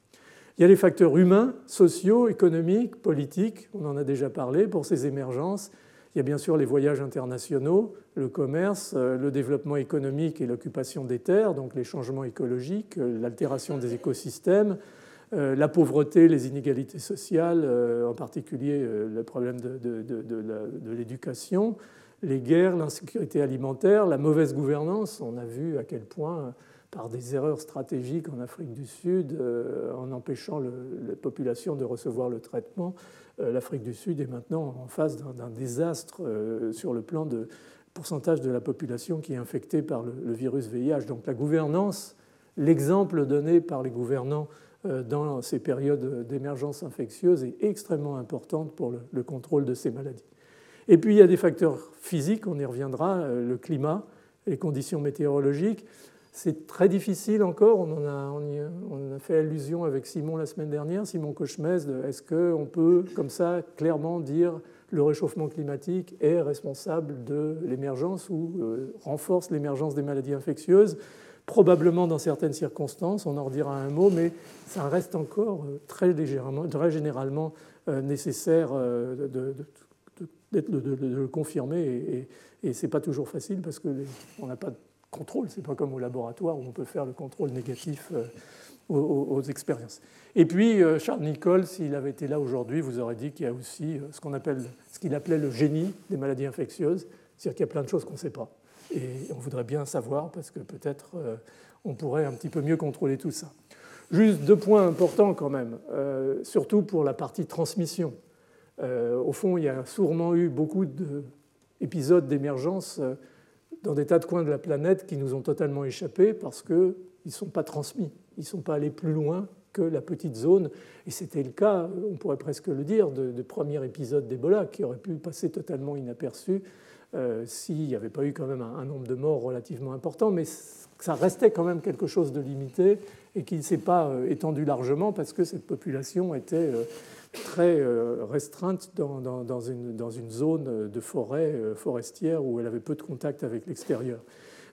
Speaker 2: Il y a les facteurs humains, sociaux, économiques, politiques, on en a déjà parlé pour ces émergences. Il y a bien sûr les voyages internationaux, le commerce, euh, le développement économique et l'occupation des terres, donc les changements écologiques, euh, l'altération des écosystèmes, euh, la pauvreté, les inégalités sociales, en particulier le problème de, de l'éducation, les guerres, l'insécurité alimentaire, la mauvaise gouvernance. On a vu à quel point par des erreurs stratégiques en Afrique du Sud, euh, en empêchant la population de recevoir le traitement. Euh, L'Afrique du Sud est maintenant en face d'un désastre euh, sur le plan de pourcentage de la population qui est infectée par le, virus VIH. Donc la gouvernance, l'exemple donné par les gouvernants dans ces périodes d'émergence infectieuse est extrêmement importante pour le, le, contrôle de ces maladies. Et puis il y a des facteurs physiques, on y reviendra, le climat, les conditions météorologiques. C'est très difficile encore, on, en a, fait allusion avec Simon la semaine dernière, Simon Cochemez, est-ce qu'on peut comme ça clairement dire le réchauffement climatique est responsable de l'émergence ou euh, renforce l'émergence des maladies infectieuses? Probablement dans certaines circonstances, on en redira un mot, mais ça reste encore euh, très, légèrement, très généralement euh, nécessaire de, le confirmer et, et, ce n'est pas toujours facile parce qu'on n'a pas contrôle. Ce n'est pas comme au laboratoire où on peut faire le contrôle négatif euh, aux, expériences. Et puis, euh, Charles Nichols, s'il avait été là aujourd'hui, vous aurait dit qu'il y a aussi euh, ce qu'on appelle, ce qu'il appelait le génie des maladies infectieuses, c'est-à-dire qu'il y a plein de choses qu'on ne sait pas. Et on voudrait bien savoir parce que peut-être on pourrait un petit peu mieux contrôler tout ça. Juste deux points importants quand même, surtout pour la partie transmission. au fond, il y a sûrement eu beaucoup d'épisodes d'émergence dans des tas de coins de la planète qui nous ont totalement échappé parce qu'ils ne sont pas transmis, ils ne sont pas allés plus loin que la petite zone. Et c'était le cas, on pourrait presque le dire, de, premier épisode d'Ebola qui aurait pu passer totalement inaperçu euh, s'il n'y avait pas eu quand même un, nombre de morts relativement important. Mais ça restait quand même quelque chose de limité et qui ne s'est pas euh, étendu largement parce que cette population était euh, très restreinte dans, une, zone de forêt forestière où elle avait peu de contact avec l'extérieur.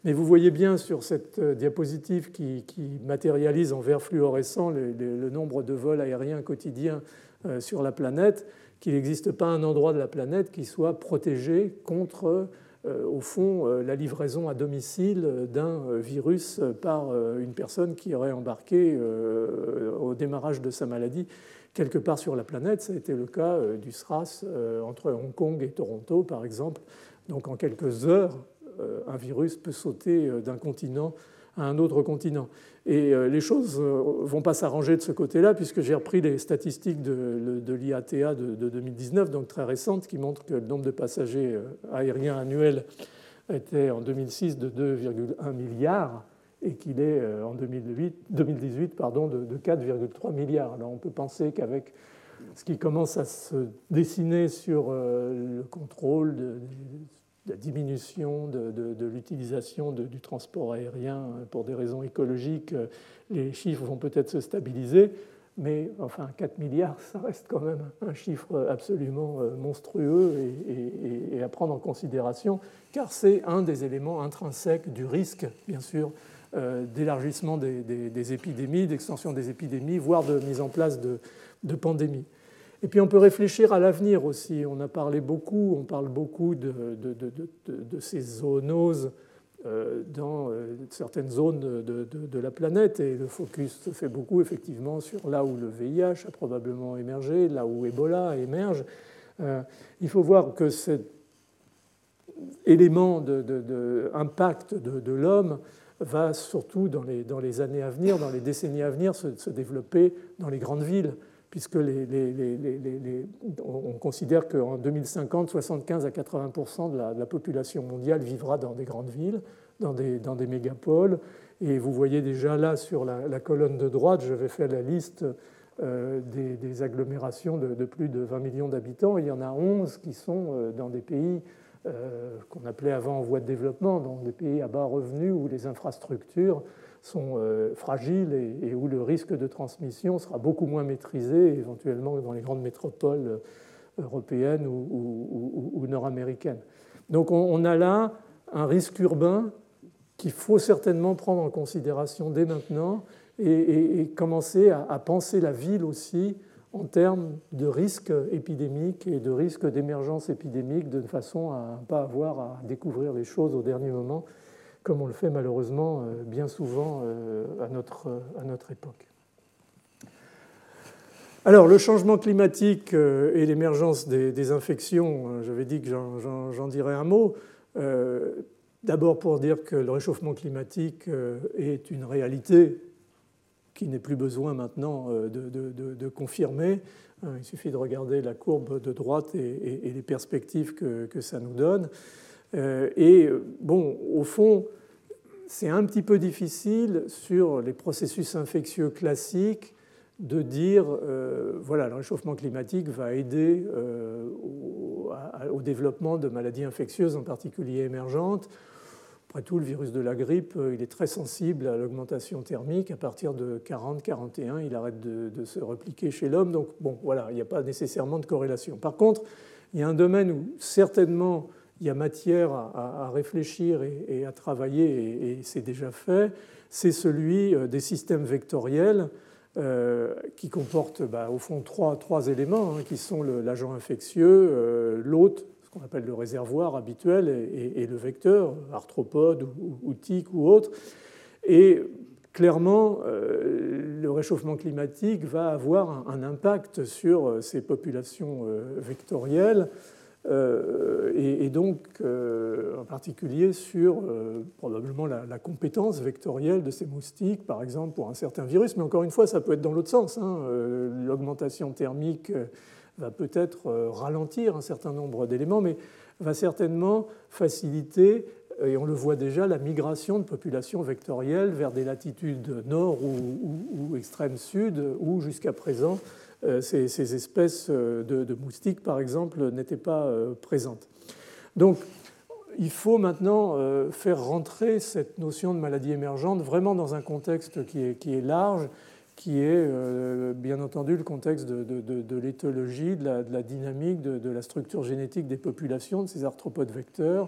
Speaker 2: Mais vous voyez bien sur cette euh, diapositive qui, matérialise en vert fluorescent le, nombre de vols aériens quotidiens euh, sur la planète qu'il n'existe pas un endroit de la planète qui soit protégé contre, euh, au fond, la livraison à domicile d'un virus par une personne qui aurait embarqué au démarrage de sa maladie quelque part sur la planète. Ça a été le cas du SRAS entre Hong Kong et Toronto, par exemple. Donc en quelques heures, euh, un virus peut sauter euh, d'un continent à un autre continent. Et euh, les choses ne vont pas s'arranger de ce côté-là, puisque j'ai repris les statistiques de, l'IATA de, 2019, donc très récentes, qui montrent que le nombre de passagers aériens annuels était en 2006 de 2,1 milliards et qu'il est en 2008, 2018 pardon, de, 4,3 milliards. Alors on peut penser qu'avec ce qui commence à se dessiner sur le contrôle la diminution de, l'utilisation du transport aérien pour des raisons écologiques, les chiffres vont peut-être se stabiliser, mais enfin 4 milliards, ça reste quand même un chiffre absolument euh, monstrueux et, à prendre en considération, car c'est un des éléments intrinsèques du risque, bien sûr, euh, d'élargissement des, épidémies, d'extension des épidémies, voire de mise en place de, de pandémies. Et puis on peut réfléchir à l'avenir aussi. On a parlé beaucoup, on parle beaucoup de, ces zoonoses euh, dans euh, certaines zones de, la planète et le focus se fait beaucoup effectivement sur là où le VIH a probablement émergé, là où Ebola émerge. Euh, il faut voir que cet élément d'impact de, l'homme va surtout dans les, années à venir, dans les décennies à venir, se développer dans les grandes villes puisque on considère qu'en 2050, 75 à 80% de la, population mondiale vivra dans des grandes villes, dans des, dans mégapoles. Et vous voyez déjà là sur la, colonne de droite, je vais faire la liste euh, des, agglomérations de, plus de 20 millions d'habitants. Il y en a 11 qui sont euh, dans des pays euh, qu'on appelait avant en voie de développement, dans des pays à bas revenus où les infrastructures sont euh, fragiles et, où le risque de transmission sera beaucoup moins maîtrisé, éventuellement dans les grandes métropoles euh, européennes ou, nord-américaines. Donc on, a là un risque urbain qu'il faut certainement prendre en considération dès maintenant et, commencer à, penser la ville aussi en termes de risque épidémique et de risque d'émergence épidémique de façon à ne pas avoir à découvrir les choses au dernier moment comme on le fait malheureusement euh, bien souvent euh, à notre, à notre époque. Alors, le changement climatique euh, et l'émergence des, infections, j'avais dit que j'en dirais un mot. D'abord pour dire que le réchauffement climatique est une réalité qui n'est plus besoin maintenant de, confirmer. Il suffit de regarder la courbe de droite et, les perspectives que, ça nous donne. Et bon, au fond, c'est un petit peu difficile sur les processus infectieux classiques de dire, euh, voilà, le réchauffement climatique va aider euh, au, développement de maladies infectieuses, en particulier émergentes. Tout, le virus de la grippe, euh, il est très sensible à l'augmentation thermique. À partir de 40-41, il arrête de, se repliquer chez l'homme. Donc, bon, voilà, il n'y a pas nécessairement de corrélation. Par contre, il y a un domaine où certainement il y a matière à, réfléchir et, à travailler, et, c'est déjà fait, c'est celui euh, des systèmes vectoriels euh, qui comportent bah, au fond trois, éléments, hein, qui sont l'agent infectieux, euh, l'hôte, qu'on appelle le réservoir habituel, et, le vecteur, arthropode ou, ou, tique ou autre. Et clairement, le réchauffement climatique va avoir un, impact sur ces populations vectorielles et, donc en particulier sur probablement la, compétence vectorielle de ces moustiques, par exemple pour un certain virus, mais encore une fois, ça peut être dans l'autre sens. Hein. L'augmentation thermique va peut-être ralentir un certain nombre d'éléments, mais va certainement faciliter et on le voit déjà, la migration de populations vectorielles vers des latitudes nord ou, extrême sud, où jusqu'à présent euh, ces, espèces euh, de, moustiques, par exemple, n'étaient pas euh, présentes. Donc, il faut maintenant faire rentrer cette notion de maladie émergente vraiment dans un contexte qui est, large, qui est bien entendu le contexte de, l'éthologie, de, la, dynamique, de, la structure génétique des populations de ces arthropodes vecteurs,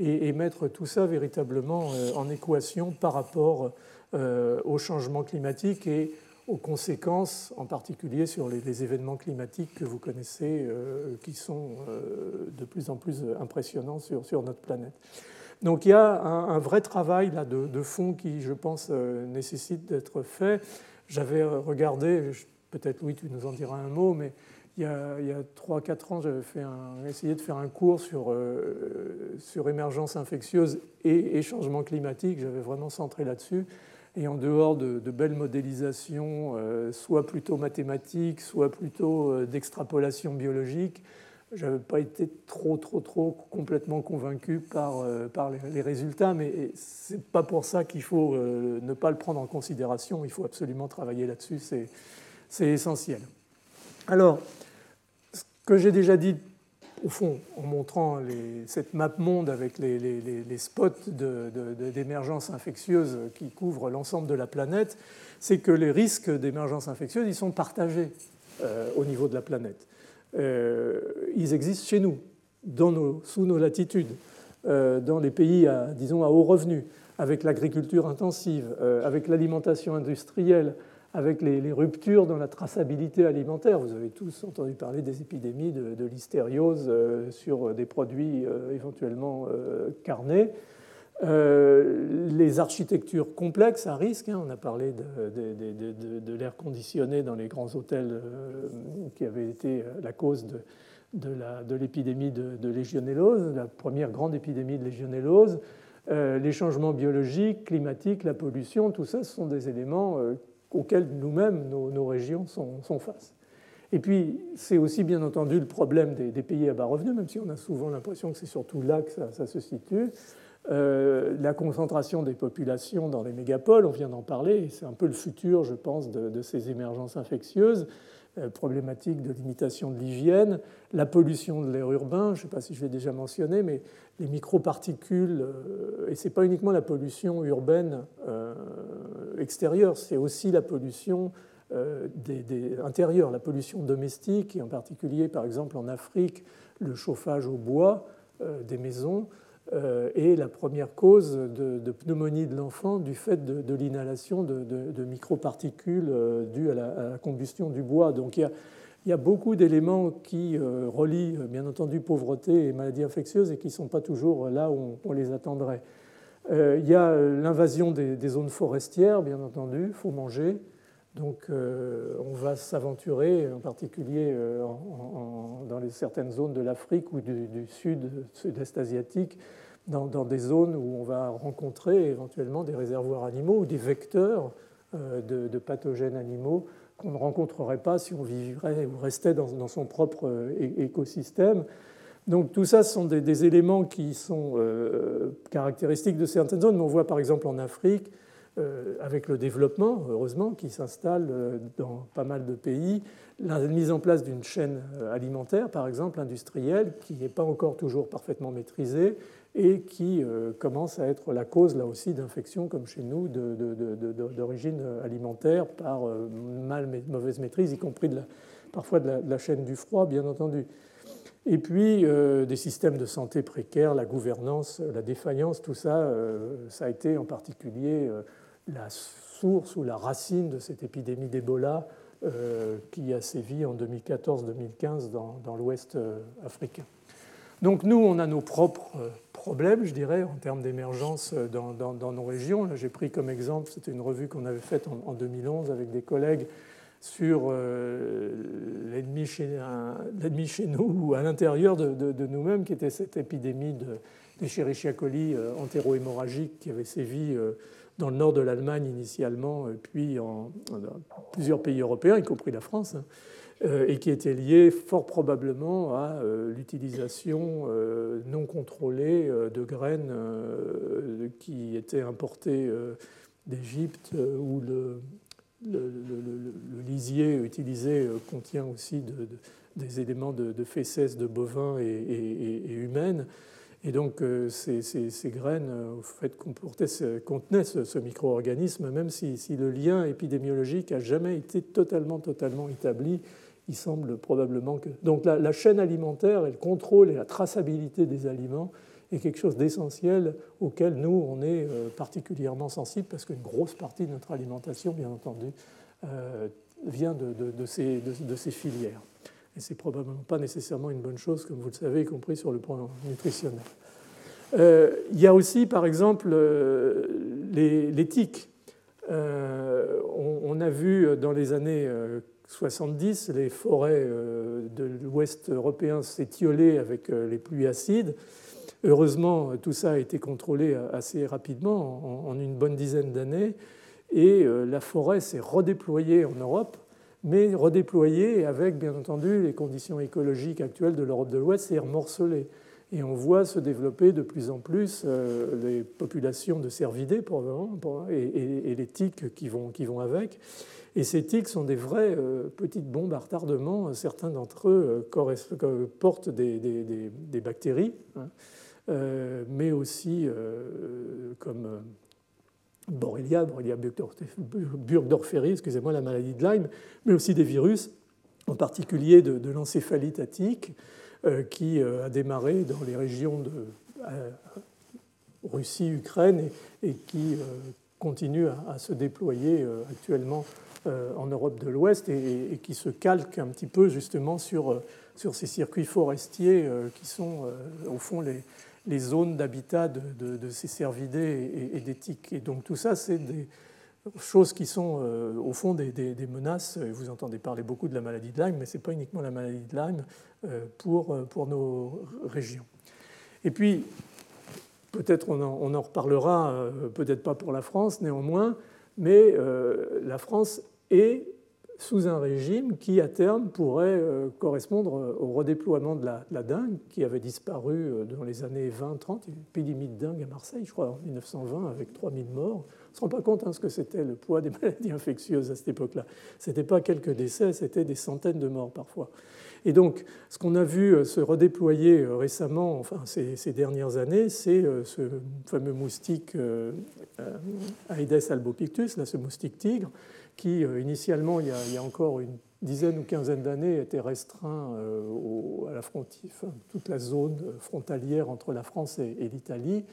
Speaker 2: et, mettre tout ça véritablement euh, en équation par rapport euh, au changement climatique et aux conséquences, en particulier sur les, événements climatiques que vous connaissez, euh, qui sont de plus en plus impressionnants sur, notre planète. Donc il y a un, vrai travail là, de, de, fond qui, je pense, nécessite d'être fait. J'avais regardé, peut-être Louis, tu nous en diras un mot, mais il y a, 3-4 ans, j'avais essayé de faire un cours sur, euh, sur émergence infectieuse et, changement climatique. J'avais vraiment centré là-dessus. Et en dehors de, belles modélisations, euh, soit plutôt mathématiques, soit plutôt euh, d'extrapolation biologique, je n'avais pas été trop, trop, trop complètement convaincu par, par les, résultats, mais ce n'est pas pour ça qu'il faut ne pas le prendre en considération. Il faut absolument travailler là-dessus, c'est essentiel. Alors, que j'ai déjà dit, au fond, en montrant cette map monde avec les, spots d'émergence infectieuse qui couvrent l'ensemble de la planète, c'est que les risques d'émergence infectieuse, ils sont partagés euh, au niveau de la planète. Euh, ils existent chez nous, sous nos latitudes, euh, dans les pays, à, disons, à haut revenu, avec l'agriculture intensive, avec l'alimentation industrielle, avec les, ruptures dans la traçabilité alimentaire. Vous avez tous entendu parler des épidémies de, de listériose euh, sur des produits euh, éventuellement euh, carnés. Les architectures complexes à risque, hein, on a parlé de, l'air conditionné dans les grands hôtels qui avait été la cause de, l'épidémie de, légionellose, la première grande épidémie de légionellose. les changements biologiques, climatiques, la pollution, tout ça, ce sont des éléments auxquels nous-mêmes, nos, régions sont, face. Et puis, c'est aussi bien entendu le problème des, pays à bas revenus, même si on a souvent l'impression que c'est surtout là que ça, se situe. Euh, la concentration des populations dans les mégapoles, on vient d'en parler, c'est un peu le futur, je pense, de ces émergences infectieuses. Euh, problématique de limitation de l'hygiène, la pollution de l'air urbain, je ne sais pas si je l'ai déjà mentionné, mais les microparticules, euh, et ce n'est pas uniquement la pollution urbaine euh, extérieure, c'est aussi la pollution des, intérieure, la pollution domestique, et en particulier par exemple en Afrique, le chauffage au bois des maisons euh, est la première cause de, pneumonie de l'enfant du fait de, l'inhalation de, microparticules euh, dues à la, combustion du bois. Donc il y a, beaucoup d'éléments qui euh, relient bien entendu pauvreté et maladies infectieuses et qui ne sont pas toujours là où on, les attendrait. il y a l'invasion des, zones forestières, bien entendu, il faut manger. Donc on va s'aventurer, en particulier dans les, certaines zones de l'Afrique ou du, sud, sud-est asiatique, dans, des zones où on va rencontrer éventuellement des réservoirs animaux ou des vecteurs euh, de, pathogènes animaux qu'on ne rencontrerait pas si on vivrait ou restait dans, son propre euh, écosystème. Donc tout ça, sont des, éléments qui sont euh, caractéristiques de certaines zones, mais on voit par exemple en Afrique, avec le développement, heureusement, qui s'installe dans pas mal de pays, la mise en place d'une chaîne alimentaire, par exemple industrielle, qui n'est pas encore toujours parfaitement maîtrisée, et qui euh, commence à être la cause là aussi d'infections comme chez nous d'origine alimentaire par euh, mauvaise maîtrise, y compris parfois de la, chaîne du froid, bien entendu. Et puis euh, des systèmes de santé précaires, la gouvernance, la défaillance, tout ça, ça a été en particulier la source ou la racine de cette épidémie d'Ebola qui a sévi en 2014-2015 dans, l'Ouest africain. Donc nous, on a nos propres problèmes, je dirais, en termes d'émergence dans, nos régions. J'ai pris comme exemple, c'était une revue qu'on avait faite en, 2011 avec des collègues, sur l'ennemi chez, nous ou à l'intérieur de, nous-mêmes, qui était cette épidémie de, d'Escherichia coli entéro-hémorragique qui avait sévi dans le nord de l'Allemagne initialement, puis en, plusieurs pays européens, y compris la France. Hein. Euh, et qui était lié fort probablement à euh, l'utilisation euh, non contrôlée de graines qui étaient importées d'Égypte où le, lisier utilisé contient aussi des éléments de, de, de bovins et, humaines. Et donc ces, graines au fait, contenaient ce, micro-organisme, même si, le lien épidémiologique n'a jamais été totalement, établi il semble probablement que. Donc la, chaîne alimentaire et le contrôle et la traçabilité des aliments est quelque chose d'essentiel auquel nous, on est euh, particulièrement sensible parce qu'une grosse partie de notre alimentation, bien entendu, euh, vient de, ces, filières. Et c'est probablement pas nécessairement une bonne chose, comme vous le savez, y compris sur le plan nutritionnel. Euh, il y a aussi, par exemple, les, tiques. On, a vu dans les années 70, les forêts euh, de l'ouest européen s'étiolaient avec euh, les pluies acides. Heureusement, tout ça a été contrôlé assez rapidement, en une bonne dizaine d'années, et euh, la forêt s'est redéployée en Europe, mais redéployée avec, bien entendu, les conditions écologiques actuelles de l'Europe de l'Ouest, c'est morcelée. Et on voit se développer de plus en plus les populations de cervidés et, les tiques qui vont, avec. Et ces tiques sont des vraies euh, petites bombes à retardement. Certains d'entre eux euh, portent des, bactéries, hein, euh, mais aussi comme Borrelia, Borrelia burgdorferi, excusez-moi, la maladie de Lyme, mais aussi des virus, en particulier de, l'encéphalite attique, qui a démarré dans les régions de Russie, Ukraine, et, qui continue à, se déployer actuellement euh, en Europe de l'Ouest et, qui se calque un petit peu justement sur, euh, sur ces circuits forestiers euh, qui sont au fond les, les zones d'habitat de, ces cervidés et, tiques. Et donc tout ça, c'est des choses qui sont au fond des, menaces. Vous entendez parler beaucoup de la maladie de Lyme, mais ce n'est pas uniquement la maladie de Lyme pour, pour nos régions. Et puis, peut-être on en, on en reparlera, peut-être pas pour la France néanmoins, mais la France et sous un régime qui, à terme, pourrait euh, correspondre au redéploiement de la, dengue, qui avait disparu euh, dans les années 20-30, une épidémie de dengue à Marseille, je crois, en 1920, avec 3000 morts. On ne se rend pas compte hein, ce que c'était le poids des maladies infectieuses à cette époque-là. Ce n'était pas quelques décès, c'était des centaines de morts parfois. Et donc, ce qu'on a vu euh, se redéployer récemment, enfin ces, dernières années, c'est ce fameux moustique Aedes albopictus, là, ce moustique tigre, qui euh, initialement, il y, a, encore une dizaine ou quinzaine d'années, était restreint euh, à la frontière, toute la zone frontalière entre la France et, l'Italie,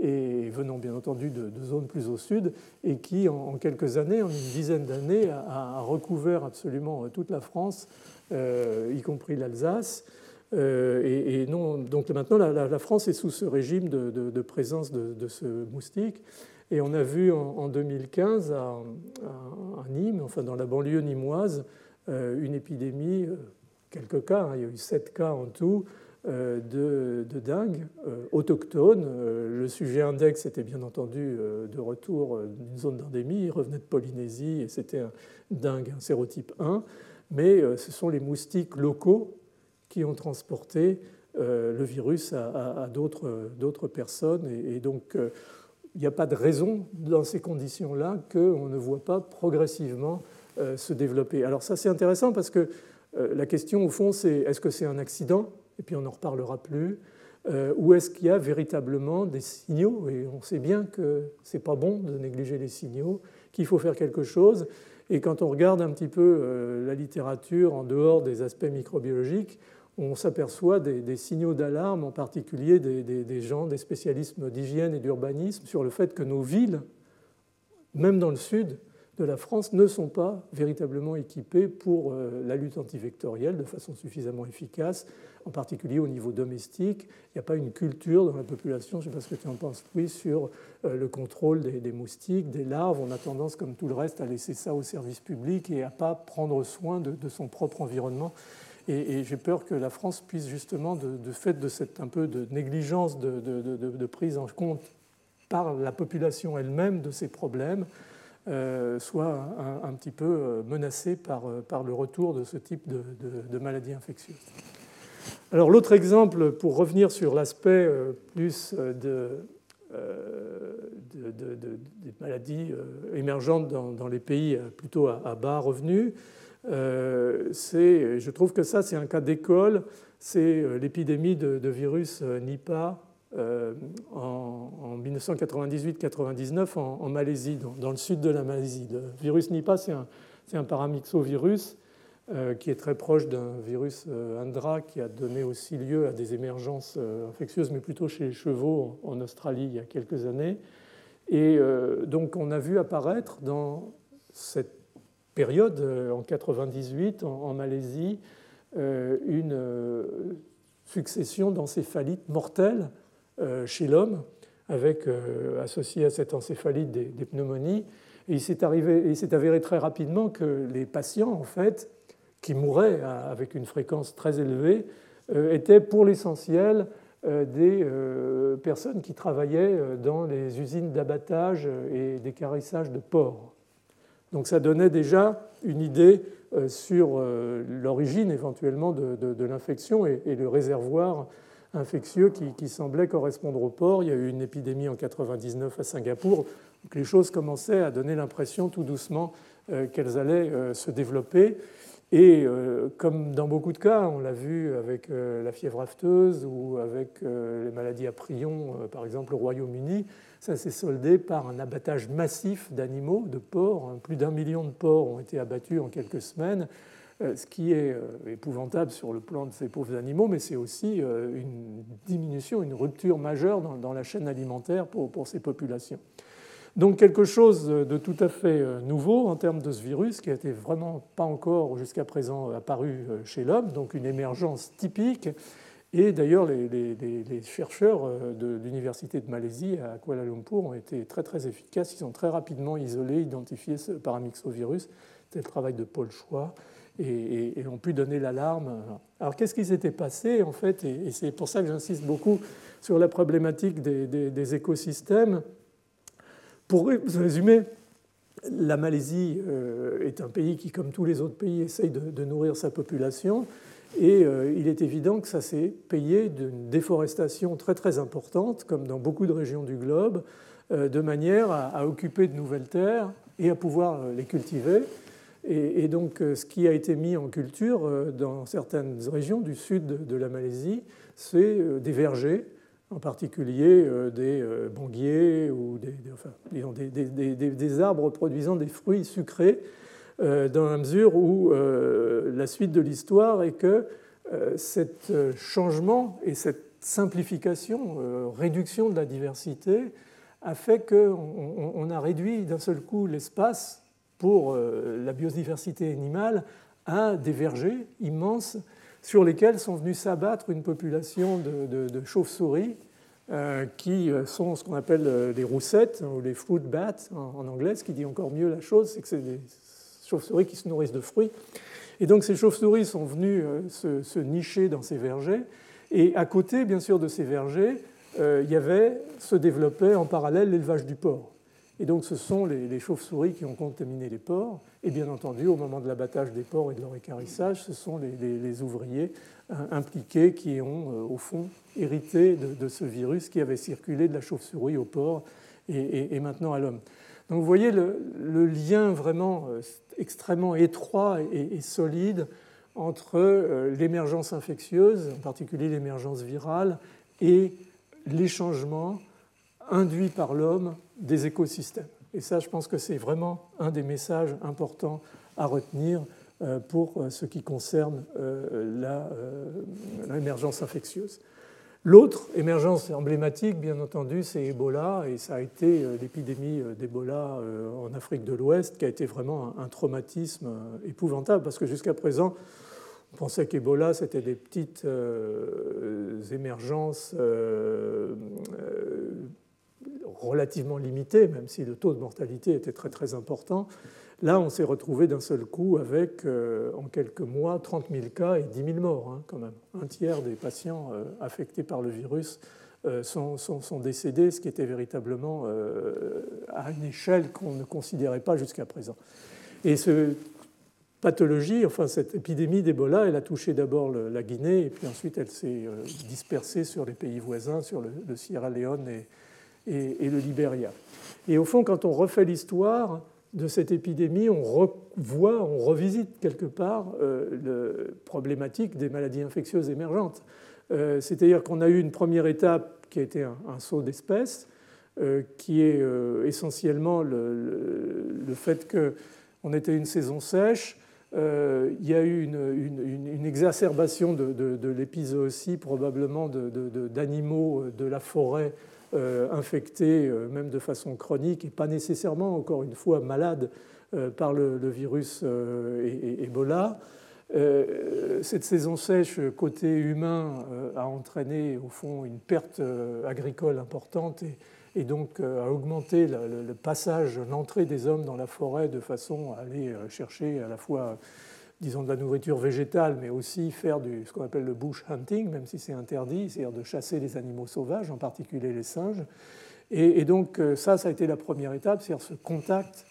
Speaker 2: et venant bien entendu de, zones plus au sud, et qui en, quelques années, en une dizaine d'années, a, recouvert absolument euh, toute la France, y compris l'Alsace. et, non, donc maintenant, la, France est sous ce régime de, présence de, ce moustique. Et on a vu en 2015 à, Nîmes, enfin dans la banlieue nîmoise, euh, une épidémie, euh, quelques cas, hein, il y a eu sept cas en tout, euh, de, de dingue autochtone. Le sujet index était bien entendu de retour d'une zone d'endémie, il revenait de Polynésie et c'était un dingue, un sérotype 1. Mais ce sont les moustiques locaux qui ont transporté le virus à, d'autres personnes. Et, donc, il n'y a pas de raison dans ces conditions-là qu'on ne voit pas progressivement euh, se développer. Alors ça c'est intéressant parce que euh, la question au fond c'est est-ce que c'est un accident? Et puis on n'en reparlera plus. Euh, ou est-ce qu'il y a véritablement des signaux? Et on sait bien que ce n'est pas bon de négliger les signaux, qu'il faut faire quelque chose. Et quand on regarde un petit peu la littérature en dehors des aspects microbiologiques, on s'aperçoit des, signaux d'alarme, en particulier des, gens, des spécialistes d'hygiène et d'urbanisme, sur le fait que nos villes, même dans le sud, de la France ne sont pas véritablement équipés pour euh, la lutte antivectorielle de façon suffisamment efficace, en particulier au niveau domestique. Il n'y a pas une culture dans la population, je ne sais pas ce que tu en penses, oui, sur euh, le contrôle des, moustiques, des larves. On a tendance, comme tout le reste, à laisser ça au service public et à pas prendre soin de, son propre environnement. Et, j'ai peur que la France puisse justement, de, fait de cette un peu de négligence de, prise en compte par la population elle-même de ces problèmes, euh, soit un, petit peu euh, menacé par, euh, par, le retour de ce type de, maladies infectieuses. Alors l'autre exemple, pour revenir sur l'aspect plus de, des maladies émergentes dans, les pays plutôt à, bas revenus, je trouve que ça c'est un cas d'école, c'est l'épidémie de, virus Nipah euh, en, 1998-99 en, Malaisie, dans, le sud de la Malaisie. Le virus Nipah, c'est un, paramyxovirus euh, qui est très proche d'un virus euh, qui a donné aussi lieu à des émergences infectieuses, mais plutôt chez les chevaux en, Australie il y a quelques années. Et donc on a vu apparaître dans cette période, en 98, en, Malaisie, une succession d'encéphalites mortelles euh, chez l'homme, avec euh, associé à cette encéphalite des, pneumonies. Et il s'est avéré très rapidement que les patients, en fait, qui mouraient avec une fréquence très élevée, euh, étaient pour l'essentiel des personnes qui travaillaient dans les usines d'abattage et d'écarissage de porcs. Donc ça donnait déjà une idée sur l'origine éventuellement de, l'infection et, le réservoir infectieux qui, semblait correspondre au porc. Il y a eu une épidémie en 99 à Singapour. Donc les choses commençaient à donner l'impression tout doucement euh, qu'elles allaient euh, se développer. Et euh, comme dans beaucoup de cas, on l'a vu avec la fièvre afteuse ou avec les maladies à prions, par exemple au Royaume-Uni, ça s'est soldé par un abattage massif d'animaux, de porcs. Plus d'un million de porcs ont été abattus en quelques semaines. Euh, ce qui est euh, épouvantable sur le plan de ces pauvres animaux, mais c'est aussi euh, une diminution, une rupture majeure dans la chaîne alimentaire pour, ces populations. Donc quelque chose de tout à fait nouveau en termes de ce virus qui n'était vraiment pas encore jusqu'à présent apparu chez l'homme, donc une émergence typique. Et d'ailleurs, les, chercheurs de l'Université de Malaisie à Kuala Lumpur ont été très très efficaces. Ils ont très rapidement isolé, identifié ce paramyxovirus. C'était le travail de Paul Choix et, ont pu donner l'alarme. Alors qu'est-ce qui s'était passé en fait? Et, c'est pour ça que j'insiste beaucoup sur la problématique des, écosystèmes. Pour résumer, la Malaisie euh, est un pays qui, comme tous les autres pays, essaye de, nourrir sa population. Et euh, il est évident que ça s'est payé d'une déforestation très très importante, comme dans beaucoup de régions du globe, euh, de manière à, occuper de nouvelles terres et à pouvoir les cultiver. Et, donc, euh, ce qui a été mis en culture euh, dans certaines régions du sud de la Malaisie, c'est euh, des vergers, en particulier des banguiers ou des, arbres produisant des fruits sucrés, dans la mesure où la suite de l'histoire est que cet changement et cette simplification, réduction de la diversité, a fait qu'on a réduit d'un seul coup l'espace pour euh, la biodiversité animale à des vergers immenses sur lesquels sont venus s'abattre une population de, chauves-souris euh, qui sont ce qu'on appelle les roussettes ou les fruit bats en, anglais, ce qui dit encore mieux la chose, c'est que c'est des chauves-souris qui se nourrissent de fruits. Et donc ces chauves-souris sont venues euh, se, nicher dans ces vergers. Et à côté, bien sûr, de ces vergers, il y avait, se développait en parallèle l'élevage du porc. Et donc ce sont les, chauves-souris qui ont contaminé les porcs. Et bien entendu, au moment de l'abattage des porcs et de leur écarissage, ce sont les, ouvriers euh, impliqués qui ont, euh, au fond, hérité de, ce virus qui avait circulé de la chauve-souris au porc et, maintenant à l'homme. Donc vous voyez le, lien vraiment euh, extrêmement étroit et, solide entre l'émergence infectieuse, en particulier l'émergence virale, et les changements induits par l'homme des écosystèmes. Et ça, je pense que c'est vraiment un des messages importants à retenir euh, pour euh, ce qui concerne euh, l'émergence infectieuse. L'autre émergence emblématique, bien entendu, c'est Ebola, et ça a été l'épidémie d'Ebola en Afrique de l'Ouest, qui a été vraiment un traumatisme épouvantable, parce que jusqu'à présent, on pensait qu'Ebola, c'était des petites émergences relativement limitées, même si le taux de mortalité était très très important. Là, on s'est retrouvé d'un seul coup avec, euh, en quelques mois, 30 000 cas et 10 000 morts, hein, quand même. Un tiers des patients euh, affectés par le virus euh, sont, décédés, ce qui était véritablement à une échelle qu'on ne considérait pas jusqu'à présent. Et cette pathologie, enfin cette épidémie d'Ebola, elle a touché d'abord la Guinée et puis ensuite elle s'est dispersée sur les pays voisins, sur le, Sierra Leone et, et le Libéria. Et au fond, quand on refait l'histoire, de cette épidémie, on revoit, on revisite quelque part euh, la problématique des maladies infectieuses émergentes. Euh, c'est-à-dire qu'on a eu une première étape qui a été un, saut d'espèce, euh, qui est essentiellement le, fait qu'on était une saison sèche. il y a eu une, exacerbation de, de, aussi, probablement d'animaux de, la forêt infectés, euh, même de façon chronique, et pas nécessairement, encore une fois, malades euh, par le, virus Ebola. Cette saison sèche côté humain a entraîné au fond une perte agricole importante et, donc a augmenté le passage, l'entrée des hommes dans la forêt de façon à aller chercher à la fois disons, de la nourriture végétale, mais aussi faire du, ce qu'on appelle le bush hunting, même si c'est interdit, c'est-à-dire de chasser les animaux sauvages, en particulier les singes. Et, donc euh, ça, ça a été la première étape, c'est-à-dire ce contact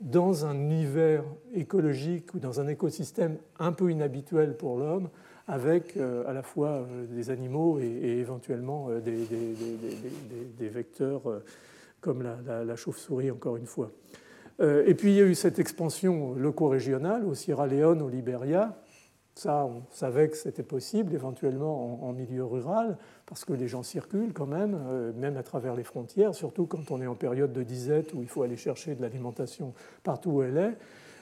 Speaker 2: dans un univers écologique ou dans un écosystème un peu inhabituel pour l'homme, avec euh, à la fois euh, des animaux et, éventuellement des, vecteurs comme la chauve-souris, encore une fois. Euh, et puis il y a eu cette expansion loco-régionale au Sierra Leone, au Liberia. Ça, on savait que c'était possible, éventuellement en, milieu rural, parce que les gens circulent quand même, euh, même à travers les frontières, surtout quand on est en période de disette où il faut aller chercher de l'alimentation partout où elle est.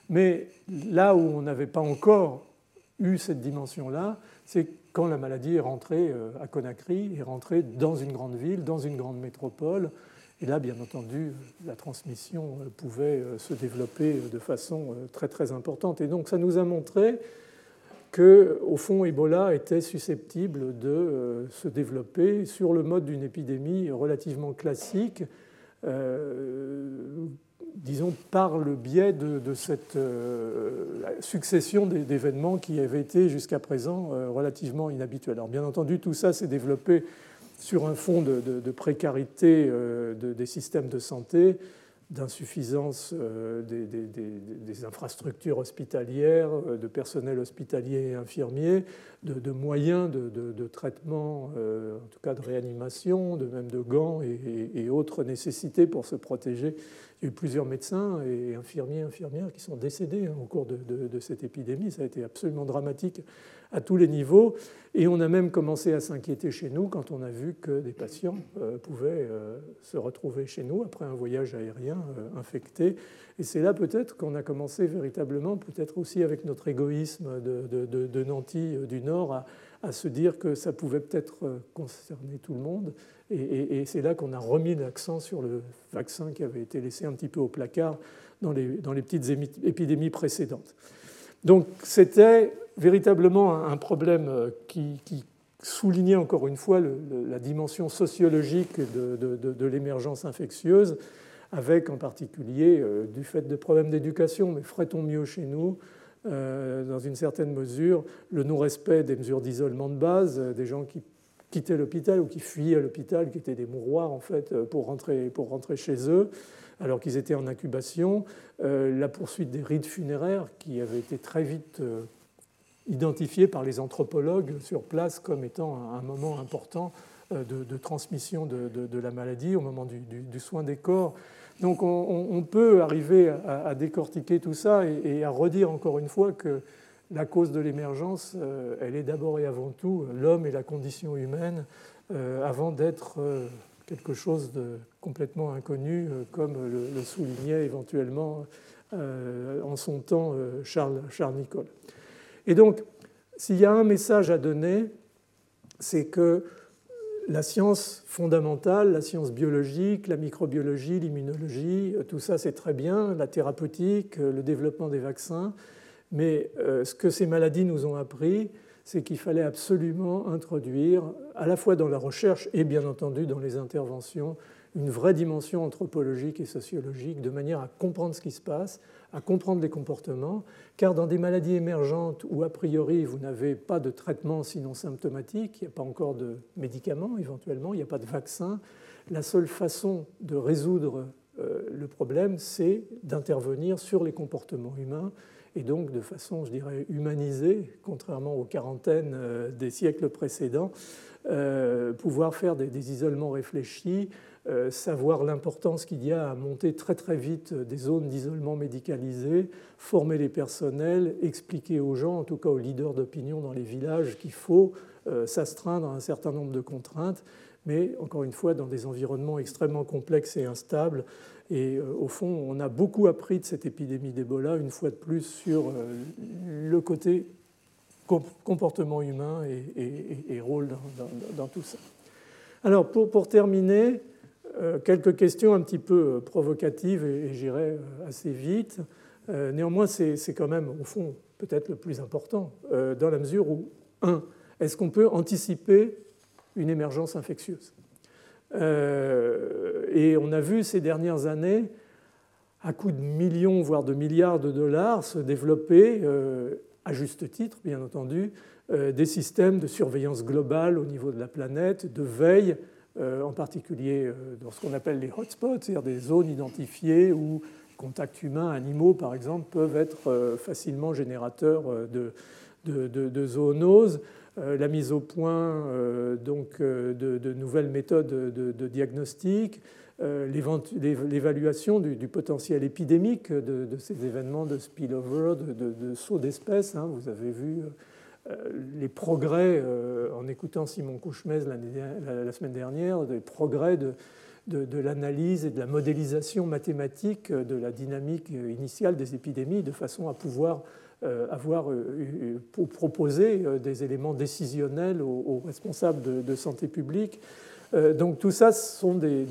Speaker 2: Mais là où on n'avait pas encore eu cette dimension-là, c'est quand la maladie est rentrée euh, à Conakry, est rentrée dans une grande ville, dans une grande métropole, et là, bien entendu, la transmission euh, pouvait euh, se développer euh, de façon très très importante. Et donc, ça nous a montré que, au fond, Ebola était susceptible de se développer sur le mode d'une épidémie relativement classique, disons par le biais de, cette succession d'événements qui avaient été jusqu'à présent relativement inhabituels. Alors, bien entendu, tout ça s'est développé sur un fond de, précarité euh, des systèmes de santé, d'insuffisance euh, des, infrastructures hospitalières, euh, de personnel hospitalier et infirmier, de, moyens de, traitement, en tout cas de réanimation, de même de gants et, autres nécessités pour se protéger. Il y a eu plusieurs médecins et infirmiers, infirmières qui sont décédés hein, au cours de, cette épidémie. Ça a été absolument dramatique à tous les niveaux. Et on a même commencé à s'inquiéter chez nous quand on a vu que des patients euh, pouvaient euh, se retrouver chez nous après un voyage aérien euh, infecté. Et c'est là peut-être qu'on a commencé véritablement, peut-être aussi avec notre égoïsme de, Nanty du Nord, à, se dire que ça pouvait peut-être concerner tout le monde. Et, c'est là qu'on a remis l'accent sur le vaccin qui avait été laissé un petit peu au placard dans les petites épidémies précédentes. Donc c'était véritablement un problème euh, qui, soulignait encore une fois la dimension sociologique de, l'émergence infectieuse, avec en particulier, euh, du fait de problèmes d'éducation, mais ferait-on mieux chez nous euh, dans une certaine mesure, le non-respect des mesures d'isolement de base, des gens qui quittaient l'hôpital ou qui fuyaient l'hôpital, qui étaient des mouroirs en fait pour rentrer, pour rentrer chez eux, alors qu'ils étaient en incubation, la poursuite des rites funéraires qui avaient été très vite identifié par les anthropologues sur place comme étant un moment important euh, de, transmission de, la maladie au moment du, soin des corps. Donc on, peut arriver à, décortiquer tout ça et, à redire encore une fois que la cause de l'émergence, euh, elle est d'abord et avant tout l'homme et la condition humaine, euh, avant d'être quelque chose de complètement inconnu, comme le, soulignait éventuellement en son temps Charles, Charles Nicole. Et donc, s'il y a un message à donner, c'est que la science fondamentale, la science biologique, la microbiologie, l'immunologie, tout ça c'est très bien, la thérapeutique, le développement des vaccins, mais ce que ces maladies nous ont appris, c'est qu'il fallait absolument introduire, à la fois dans la recherche et bien entendu dans les interventions, une vraie dimension anthropologique et sociologique, de manière à comprendre ce qui se passe, à comprendre les comportements, car dans des maladies émergentes où a priori vous n'avez pas de traitement sinon symptomatique, il n'y a pas encore de médicaments éventuellement, il n'y a pas de vaccin, la seule façon de résoudre euh, le problème, c'est d'intervenir sur les comportements humains et donc de façon, je dirais, humanisée, contrairement aux quarantaines euh, des siècles précédents, euh, pouvoir faire des isolements réfléchis, euh, savoir l'importance qu'il y a à monter très très vite des zones d'isolement médicalisées, former les personnels, expliquer aux gens, en tout cas aux leaders d'opinion dans les villages, qu'il faut s'astreindre à un certain nombre de contraintes, mais encore une fois dans des environnements extrêmement complexes et instables. Et euh, au fond, on a beaucoup appris de cette épidémie d'Ebola, une fois de plus, sur le côté comportement humain et, rôle dans, tout ça. Alors, pour, terminer, euh, quelques questions un petit peu euh, provocatives et, j'irai euh, assez vite. Néanmoins, c'est quand même, au fond, peut-être le plus important, dans la mesure où, un, est-ce qu'on peut anticiper une émergence infectieuse Et on a vu ces dernières années, à coût de millions, voire de milliards de dollars, se développer, à juste titre, bien entendu, des systèmes de surveillance globale au niveau de la planète, de veille euh, en particulier euh, dans ce qu'on appelle les hotspots, c'est-à-dire des zones identifiées où contacts humains, animaux par exemple, peuvent être euh, facilement générateurs de, de, zoonoses. La mise au point donc, de, nouvelles méthodes de, diagnostic, l'évaluation du, potentiel épidémique de, ces événements de spillover, de, saut d'espèces. Hein. Vous avez vu euh, les progrès, euh, en écoutant Simon Couchemez la semaine dernière, des progrès de, de, l'analyse et de la modélisation mathématique de la dynamique initiale des épidémies, de façon à pouvoir euh, avoir pour proposer des éléments décisionnels aux, responsables de, santé publique. Donc tout ça, ce sont des,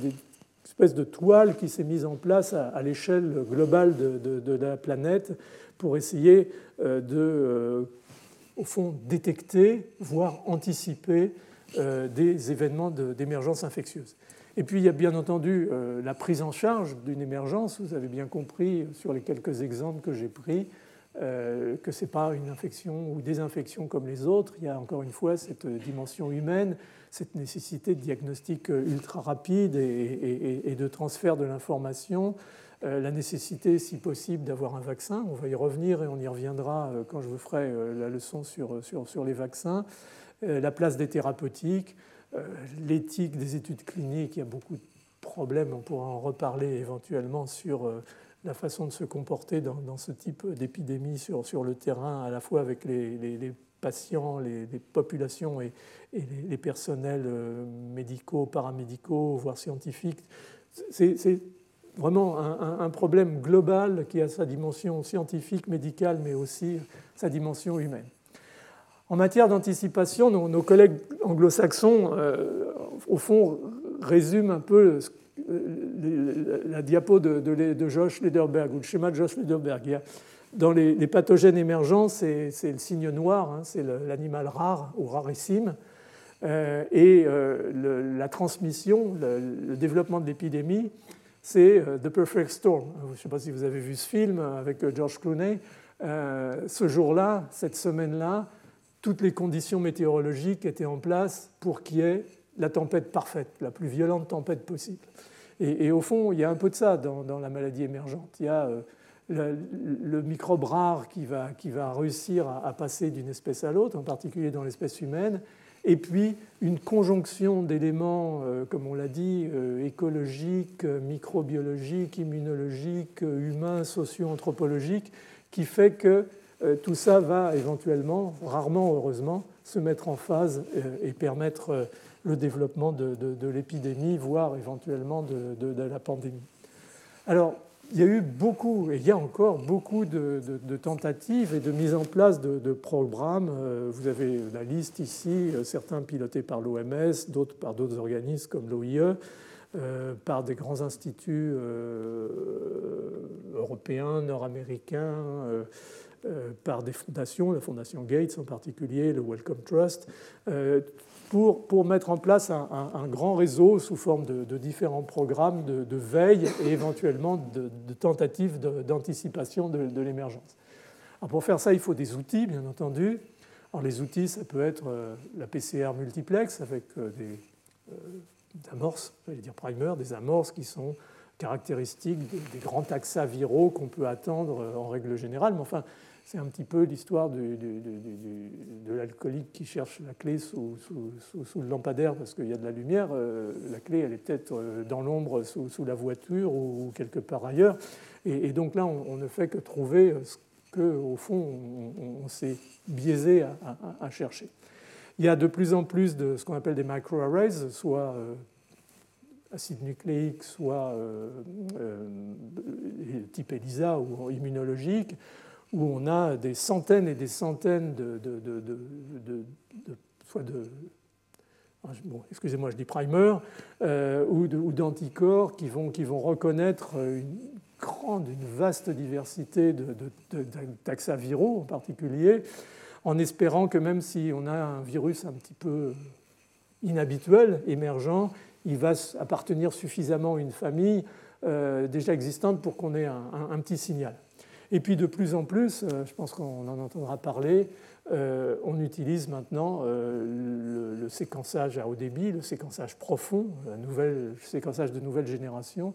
Speaker 2: espèces de toiles qui s'est mise en place à, l'échelle globale de, la planète pour essayer de au fond, détecter, voire anticiper euh, des événements d'émergence infectieuse. Et puis, il y a bien entendu euh, la prise en charge d'une émergence. Vous avez bien compris sur les quelques exemples que j'ai pris euh, que ce n'est pas une infection ou des infections comme les autres. Il y a encore une fois cette dimension humaine, cette nécessité de diagnostic ultra rapide et de transfert de l'information, euh, la nécessité, si possible, d'avoir un vaccin. On va y revenir et on y reviendra euh, quand je vous ferai euh, la leçon sur, sur les vaccins. La place des thérapeutiques, l'éthique des études cliniques, il y a beaucoup de problèmes, on pourra en reparler éventuellement sur la façon de se comporter dans, ce type d'épidémie sur, sur le terrain, à la fois avec les, patients, les, populations et, les, personnels médicaux, paramédicaux, voire scientifiques. C'est vraiment un, problème global qui a sa dimension scientifique, médicale, mais aussi sa dimension humaine. En matière d'anticipation, nos, collègues anglo-saxons, euh, au fond, résument un peu euh, la diapo de, Josh Lederberg, ou le schéma de Josh Lederberg. dans les, pathogènes émergents, c'est le signe noir, hein, c'est l'animal rare ou rarissime. Euh, et la transmission, le développement de l'épidémie, c'est euh, The Perfect Storm. Je ne sais pas si vous avez vu ce film avec euh, George Clooney. Euh, ce jour-là, cette semaine-là, toutes les conditions météorologiques étaient en place pour qu'il y ait la tempête parfaite, la plus violente tempête possible. Et, au fond, il y a un peu de ça dans, la maladie émergente. Il y a le, microbe rare qui va, qui va réussir à passer d'une espèce à l'autre, en particulier dans l'espèce humaine, et puis une conjonction d'éléments, euh, comme on l'a dit, euh, écologiques, microbiologiques, immunologiques, humains, socio-anthropologiques, qui fait que euh, tout ça va éventuellement, rarement heureusement, se mettre en phase et permettre le développement de, l'épidémie, voire éventuellement de, la pandémie. Alors, il y a eu beaucoup, et il y a encore beaucoup de, tentatives et de mise en place de, programmes. Euh, vous avez la liste ici, euh, certains pilotés par l'OMS, d'autres par d'autres organismes comme l'OIE, euh, par des grands instituts européens, nord-américains, par des fondations, la Fondation Gates en particulier, le Wellcome Trust pour, mettre en place un, grand réseau sous forme de, différents programmes de, veille et éventuellement de, tentatives d'anticipation de, l'émergence. Pour faire ça, il faut des outils, bien entendu. Alors, les outils, ça peut être euh, la PCR multiplex avec euh, des, euh, amorces, j'allais dire primer, des amorces qui sont caractéristiques des, des grands taxa viraux qu'on peut attendre en règle générale. Mais enfin, c'est un petit peu l'histoire de, l'alcoolique qui cherche la clé sous, le lampadaire parce qu'il y a de la lumière. Euh, la clé, elle est peut-être euh, dans l'ombre sous, la voiture ou quelque part ailleurs. Et, donc là, on, ne fait que trouver ce qu'au fond, on, s'est biaisé à, chercher. Il y a de plus en plus de ce qu'on appelle des microarrays, soit euh, acide nucléique, soit type ELISA ou immunologique, où on a des centaines et des centaines de, de ah, excusez-moi, je dis primer, euh, ou d'anticorps qui vont, reconnaître une grande, une vaste diversité de, taxaviraux en particulier, en espérant que même si on a un virus un petit peu inhabituel, émergent, il va appartenir suffisamment à une famille euh, déjà existante pour qu'on ait un petit signal. Et puis de plus en plus, euh, je pense qu'on en entendra parler, euh, on utilise maintenant euh, le, séquençage à haut débit, le séquençage profond, le séquençage de nouvelle génération,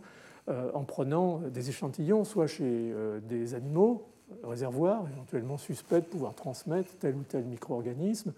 Speaker 2: en prenant des échantillons, soit chez des animaux, réservoirs, éventuellement suspects de pouvoir transmettre tel ou tel micro-organisme,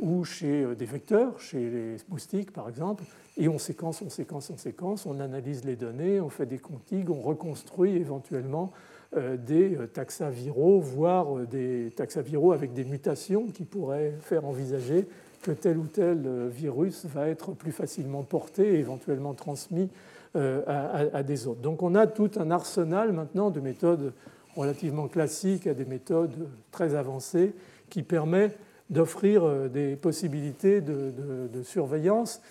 Speaker 2: ou chez des vecteurs, chez les moustiques par exemple, et on séquence, on séquence, on séquence, on analyse les données, on fait des contigues, on reconstruit éventuellement des euh, taxaviraux, voire euh, des taxaviraux avec des mutations qui pourraient faire envisager que tel ou tel virus va être plus facilement porté et éventuellement transmis à, des autres. Donc on a tout un arsenal maintenant de méthodes relativement classiques à des méthodes très avancées qui permet d'offrir des possibilités de, surveillance.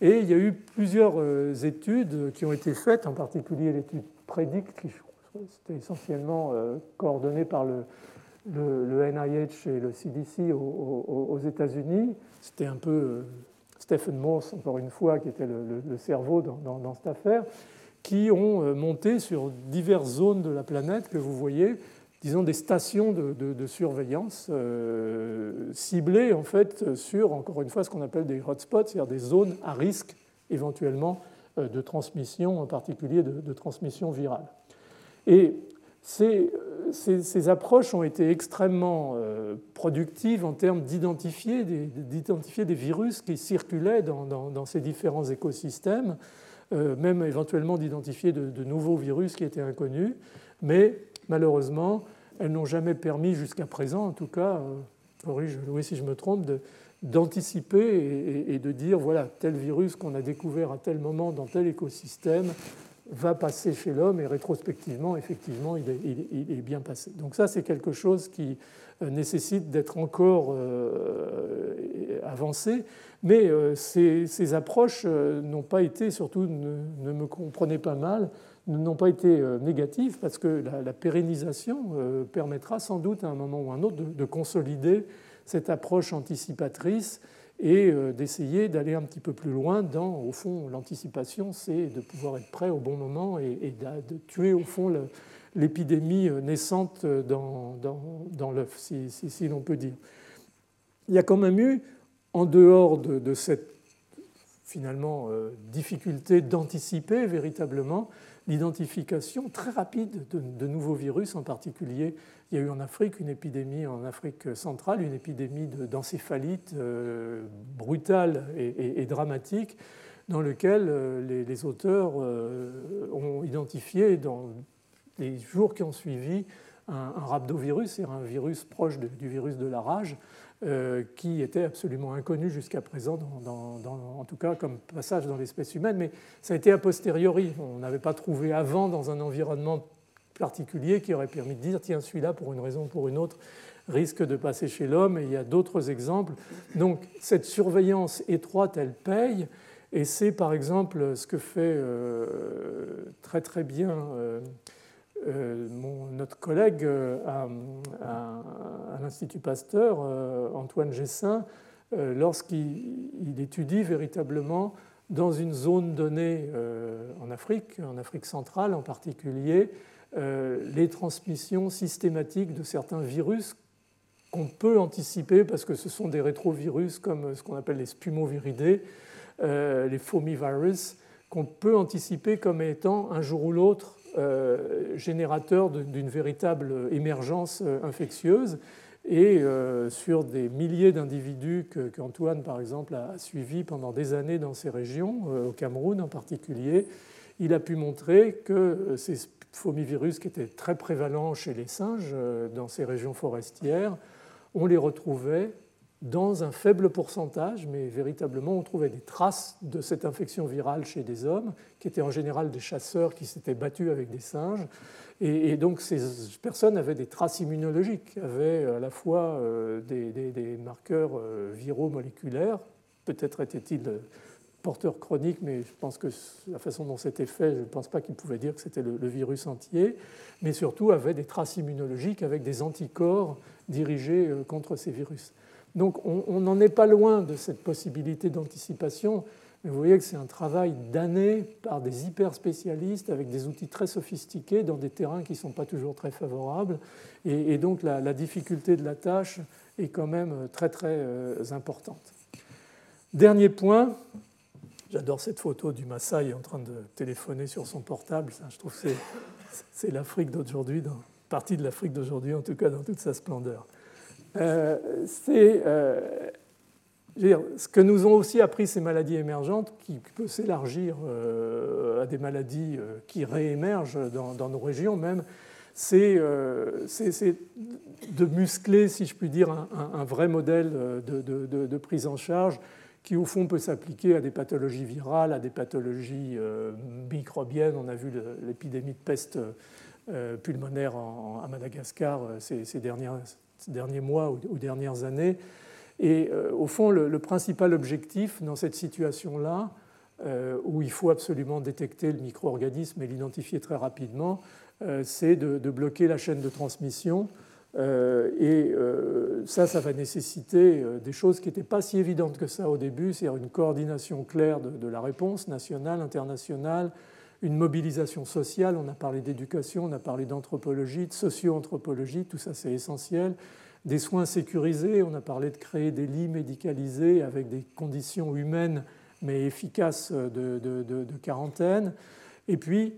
Speaker 2: Et il y a eu plusieurs études qui ont été faites, en particulier l'étude PREDICT, qui c'était essentiellement euh, coordonné par le, NIH et le CDC aux, États-Unis. C'était un peu euh, Stephen Morse, encore une fois, qui était le, cerveau dans, cette affaire, qui ont euh, monté sur diverses zones de la planète que vous voyez, disons des stations de, surveillance ciblées en fait sur, encore une fois, ce qu'on appelle des hotspots, c'est-à-dire des zones à risque éventuellement de transmission, en particulier de transmission virale. Et ces, approches ont été extrêmement euh, productives en termes d'identifier des, virus qui circulaient dans, ces différents écosystèmes, euh, même éventuellement d'identifier de, nouveaux virus qui étaient inconnus. Mais malheureusement, elles n'ont jamais permis jusqu'à présent, en tout cas, euh, Louis si je me trompe, d'anticiper et, de dire voilà, tel virus qu'on a découvert à tel moment dans tel écosystème va passer chez l'homme et rétrospectivement, effectivement, il est, bien passé. Donc ça, c'est quelque chose qui euh, nécessite d'être encore euh, avancé, mais euh, ces, approches n'ont pas été, surtout ne, me comprenez pas mal, n'ont pas été négatives parce que la, pérennisation permettra sans doute à un moment ou à un autre de consolider cette approche anticipatrice et euh, d'essayer d'aller un petit peu plus loin dans, au fond, l'anticipation, c'est de pouvoir être prêt au bon moment et, de, tuer, au fond, l'épidémie euh, naissante dans, dans, l'œuf, si, l'on peut dire. Il y a quand même eu, en dehors de, cette finalement euh, difficulté d'anticiper véritablement, l'identification très rapide de, nouveaux virus, en particulier il y a eu en Afrique une épidémie en Afrique centrale, une épidémie d'encéphalite euh, brutale et, dramatique, dans lequel euh, les, auteurs euh, ont identifié dans les jours qui ont suivi un, rhabdovirus, c'est un virus proche du virus de la rage, euh, qui était absolument inconnu jusqu'à présent, en tout cas comme passage dans l'espèce humaine, mais ça a été a posteriori. On n'avait pas trouvé avant dans un environnement particulier qui aurait permis de dire, tiens, celui-là, pour une raison ou pour une autre, risque de passer chez l'homme, et il y a d'autres exemples. Donc cette surveillance étroite, elle paye, et c'est par exemple ce que fait euh, très très bien euh, euh, notre collègue à, l'Institut Pasteur, Antoine Gessin, lorsqu'il étudie véritablement dans une zone donnée en Afrique, en Afrique centrale en particulier, les transmissions systématiques de certains virus qu'on peut anticiper parce que ce sont des rétrovirus comme ce qu'on appelle les spumoviridés, euh, les fomivirus, qu'on peut anticiper comme étant un jour ou l'autre euh, générateur d'une véritable émergence euh, infectieuse. Et sur des milliers d'individus qu'Antoine, par exemple, a suivis pendant des années dans ces régions, au Cameroun en particulier, il a pu montrer que ces fomivirus qui étaient très prévalents chez les singes dans ces régions forestières, on les retrouvait dans un faible pourcentage, mais véritablement on trouvait des traces de cette infection virale chez des hommes, qui étaient en général des chasseurs qui s'étaient battus avec des singes. Et, donc ces personnes avaient des traces immunologiques, avaient à la fois euh, des, marqueurs euh, viraux moléculaires, peut-être étaient-ils euh, porteurs chroniques, mais je pense que la façon dont c'était fait, je ne pense pas qu'ils pouvaient dire que c'était le, virus entier, mais surtout avaient des traces immunologiques avec des anticorps dirigés contre ces virus. Donc on n'en est pas loin de cette possibilité d'anticipation, mais vous voyez que c'est un travail d'années par des hyper spécialistes avec des outils très sophistiqués dans des terrains qui ne sont pas toujours très favorables. Et, donc la, difficulté de la tâche est quand même très très euh, importante. Dernier point, j'adore cette photo du Maasai en train de téléphoner sur son portable. je trouve que c'est l'Afrique d'aujourd'hui, partie de l'Afrique d'aujourd'hui en tout cas dans toute sa splendeur. Euh, c'est euh, ce que nous ont aussi appris ces maladies émergentes, qui peut s'élargir euh, à des maladies qui réémergent dans, nos régions même, c'est de muscler, si je puis dire, un, vrai modèle de, de, prise en charge qui, au fond, peut s'appliquer à des pathologies virales, à des pathologies microbiennes. On a vu l'épidémie de peste pulmonaire à Madagascar ces, ces derniers mois ou dernières années. Et euh, au fond, le, principal objectif dans cette situation-là, euh, où il faut absolument détecter le micro-organisme et l'identifier très rapidement, euh, c'est de, bloquer la chaîne de transmission. Et ça, ça va nécessiter des choses qui n'étaient pas si évidentes que ça au début, c'est-à-dire une coordination claire de, de, la réponse nationale, internationale, une mobilisation sociale, on a parlé d'éducation, on a parlé d'anthropologie, de socio-anthropologie, tout ça c'est essentiel. Des soins sécurisés, on a parlé de créer des lits médicalisés avec des conditions humaines mais efficaces de, quarantaine. Et puis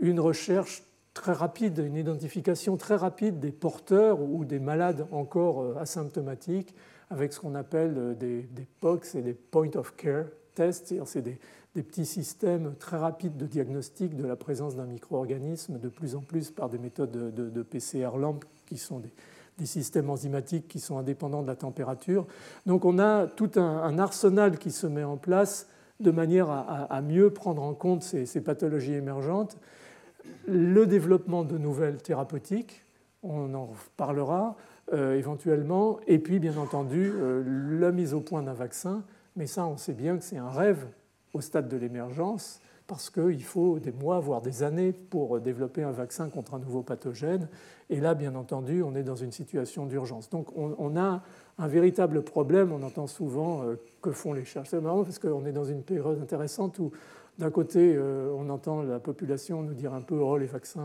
Speaker 2: une recherche très rapide, une identification très rapide des porteurs ou des malades encore euh, asymptomatiques avec ce qu'on appelle euh, des, des POCs et des Point of Care tests, c'est des, des petits systèmes très rapides de diagnostic de la présence d'un micro-organisme, de plus en plus par des méthodes de, PCR LAMP qui sont des, systèmes enzymatiques qui sont indépendants de la température. Donc on a tout un, arsenal qui se met en place de manière à, mieux prendre en compte ces, pathologies émergentes. Le développement de nouvelles thérapeutiques, on en parlera euh, éventuellement, et puis bien entendu euh, la mise au point d'un vaccin. Mais ça, on sait bien que c'est un rêve au stade de l'émergence, parce qu'il faut des mois, voire des années pour développer un vaccin contre un nouveau pathogène. Et là, bien entendu, on est dans une situation d'urgence. Donc on, a un véritable problème. On entend souvent euh, que font les chercheurs. C'est marrant parce qu'on est dans une période intéressante où d'un côté, euh, on entend la population nous dire un peu oh, les vaccins,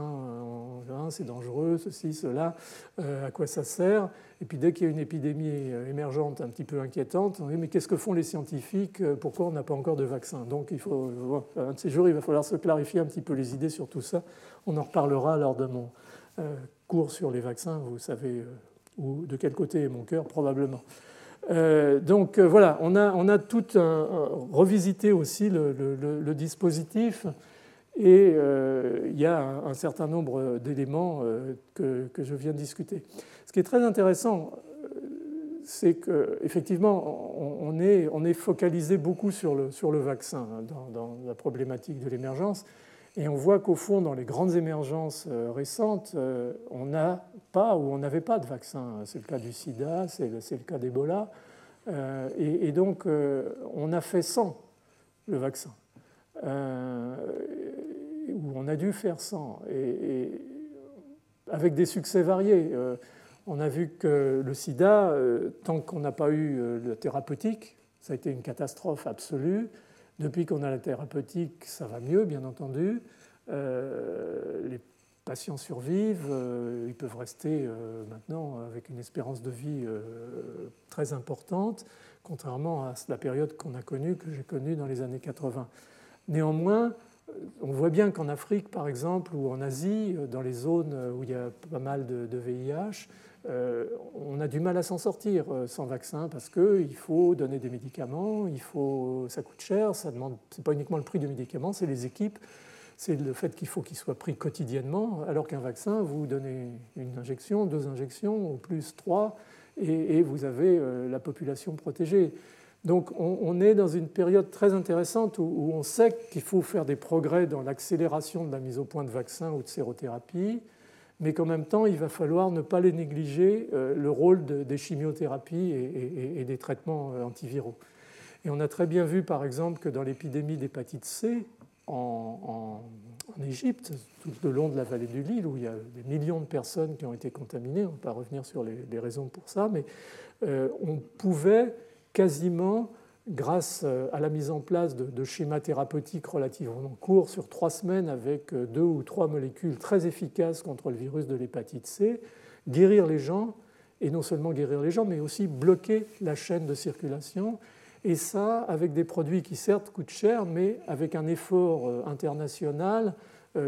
Speaker 2: euh, c'est dangereux, ceci, cela, à quoi ça sert et puis dès qu'il y a une épidémie euh, émergente un petit peu inquiétante, on dit mais qu'est-ce que font les scientifiques euh, Pourquoi on n'a pas encore de vaccin? Donc il faut, un de ces jours, il va falloir se clarifier un petit peu les idées sur tout ça. On en reparlera lors de mon euh, cours sur les vaccins. Vous savez de quel côté est mon cœur, probablement. Donc voilà, on a, on a tout revisité aussi le, dispositif Et il y a un, certain nombre d'éléments que, que, je viens de discuter. Ce qui est très intéressant, c'est qu'effectivement, on est, on est focalisé beaucoup sur le, sur le vaccin hein, dans la problématique de l'émergence. Et on voit qu'au fond, dans les grandes émergences euh, récentes, euh, on n'a pas ou on n'avait pas de vaccin. C'est le cas du sida, c'est le, cas d'Ebola. Euh, et, donc, on a fait sans le vaccin. ou on a dû faire sans. Et, avec des succès variés. on a vu que le sida, tant qu'on n'a pas eu le thérapeutique, ça a été une catastrophe absolue. Depuis qu'on a la thérapeutique, ça va mieux, bien entendu. Euh, les patients survivent, euh, ils peuvent rester euh, maintenant avec une espérance de vie très importante, contrairement à la période qu'on a connue, que j'ai connue dans les années 80. Néanmoins, on voit bien qu'en Afrique, par exemple, ou en Asie, dans les zones où il y a pas mal de, VIH, euh, on a du mal à s'en sortir euh, sans vaccin parce qu'il faut donner des médicaments, il faut, ça coûte cher, ça demande, c'est pas uniquement le prix du médicament, c'est les équipes, c'est le fait qu'il faut qu'il soit pris quotidiennement, alors qu'un vaccin, vous donnez une injection, deux injections, ou plus trois, et, vous avez euh, la population protégée. Donc on, est dans une période très intéressante où, on sait qu'il faut faire des progrès dans l'accélération de la mise au point de vaccins ou de sérothérapie, mais qu'en même temps, il va falloir ne pas les négliger euh, le rôle des chimiothérapies et, des traitements euh, antiviraux. Et on a très bien vu, par exemple, que dans l'épidémie d'hépatite C en, Égypte, tout le long de la vallée du Nil, où il y a des millions de personnes qui ont été contaminées, on ne va pas revenir sur les, raisons pour ça, mais euh, on pouvait quasiment, grâce euh, à la mise en place de, schémas thérapeutiques relativement courts sur trois semaines avec euh, deux ou trois molécules très efficaces contre le virus de l'hépatite C, guérir les gens, et non seulement guérir les gens, mais aussi bloquer la chaîne de circulation. Et ça, avec des produits qui certes coûtent cher, mais avec un effort euh, international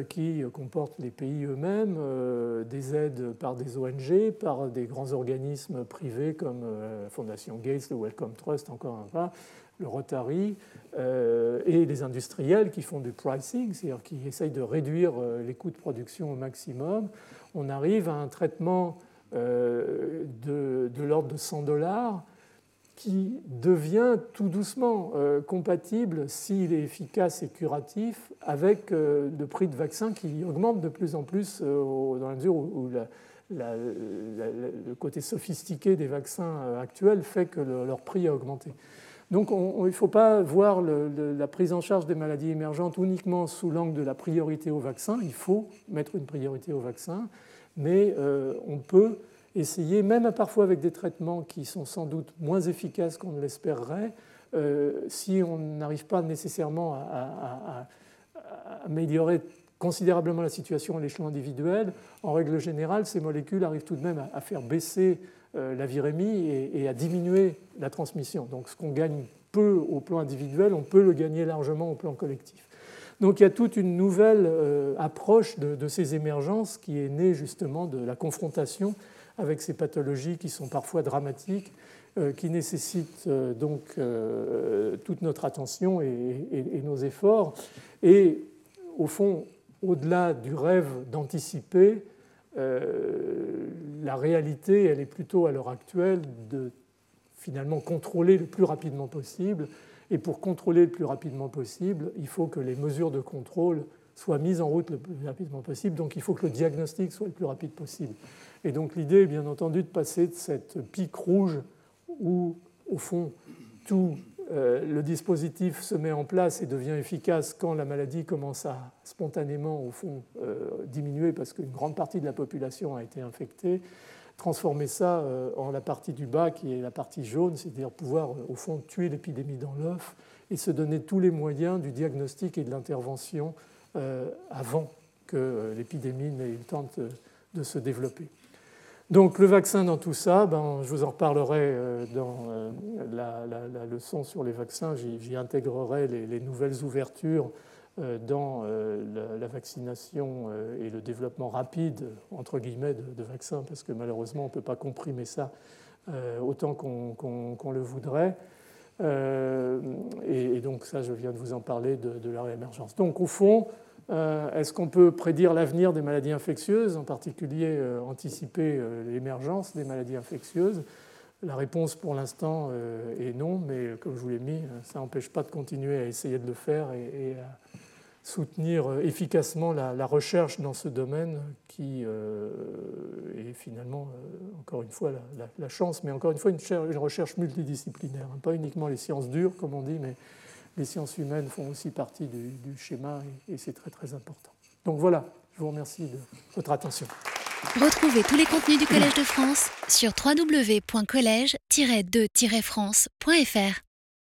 Speaker 2: qui comporte les pays eux-mêmes, euh, des aides par des ONG, par des grands organismes privés comme euh, la Fondation Gates, le Wellcome Trust, encore un pas, le Rotary, et les industriels qui font du pricing, c'est-à-dire qui essayent de réduire les coûts de production au maximum. On arrive à un traitement de, de l'ordre de 100 dollars qui devient tout doucement euh, compatible, s'il est efficace et curatif, avec euh, le prix de vaccin qui augmente de plus en plus euh, dans la mesure où, le côté sophistiqué des vaccins actuels fait que leur prix a augmenté. Donc il ne faut pas voir la prise en charge des maladies émergentes uniquement sous l'angle de la priorité au vaccin. Il faut mettre une priorité au vaccin, mais on peut essayer, même parfois avec des traitements qui sont sans doute moins efficaces qu'on ne l'espérerait, euh, si on n'arrive pas nécessairement à, améliorer considérablement la situation à l'échelon individuel, en règle générale, ces molécules arrivent tout de même à, faire baisser euh, la virémie et, à diminuer la transmission. Donc ce qu'on gagne peu au plan individuel, on peut le gagner largement au plan collectif. Donc il y a toute une nouvelle euh, approche de, de, ces émergences qui est née justement de la confrontation avec ces pathologies qui sont parfois dramatiques, euh, qui nécessitent euh, donc euh, toute notre attention et, nos efforts. Et au fond, au-delà du rêve d'anticiper, la réalité, elle est plutôt à l'heure actuelle de finalement contrôler le plus rapidement possible. Et pour contrôler le plus rapidement possible, il faut que les mesures de contrôle soient mises en route le plus rapidement possible. Donc il faut que le diagnostic soit le plus rapide possible. Et donc l'idée est bien entendu de passer de cette pique rouge où, au fond, tout euh, le dispositif se met en place et devient efficace quand la maladie commence à spontanément, au fond, euh, diminuer parce qu'une grande partie de la population a été infectée, transformer ça euh, en la partie du bas qui est la partie jaune, c'est-à-dire pouvoir, au fond, tuer l'épidémie dans l'œuf et se donner tous les moyens du diagnostic et de l'intervention avant que l'épidémie n'ait eu le temps de se développer. Donc le vaccin dans tout ça, ben, je vous en reparlerai euh, dans euh, la, leçon sur les vaccins, j'y intégrerai les, nouvelles ouvertures euh, dans la, vaccination et le développement rapide, entre guillemets, de, vaccins, parce que malheureusement on ne peut pas comprimer ça autant qu'on le voudrait. Et, donc ça, je viens de vous en parler de, de la réémergence. Donc au fond, Est-ce qu'on peut prédire l'avenir des maladies infectieuses, en particulier anticiper l'émergence des maladies infectieuses? La réponse pour l'instant est non, mais comme je vous l'ai mis, ça n'empêche pas de continuer à essayer de le faire et, à soutenir euh, efficacement la, recherche dans ce domaine qui euh, est finalement, euh, encore une fois, la, chance, mais encore une fois, une, recherche multidisciplinaire. Hein. Pas uniquement les sciences dures, comme on dit, mais les sciences humaines font aussi partie du, schéma et, c'est très très important. Donc voilà, je vous remercie de votre attention.
Speaker 1: Retrouvez tous les contenus du Collège de France sur www.colège-2-france.fr.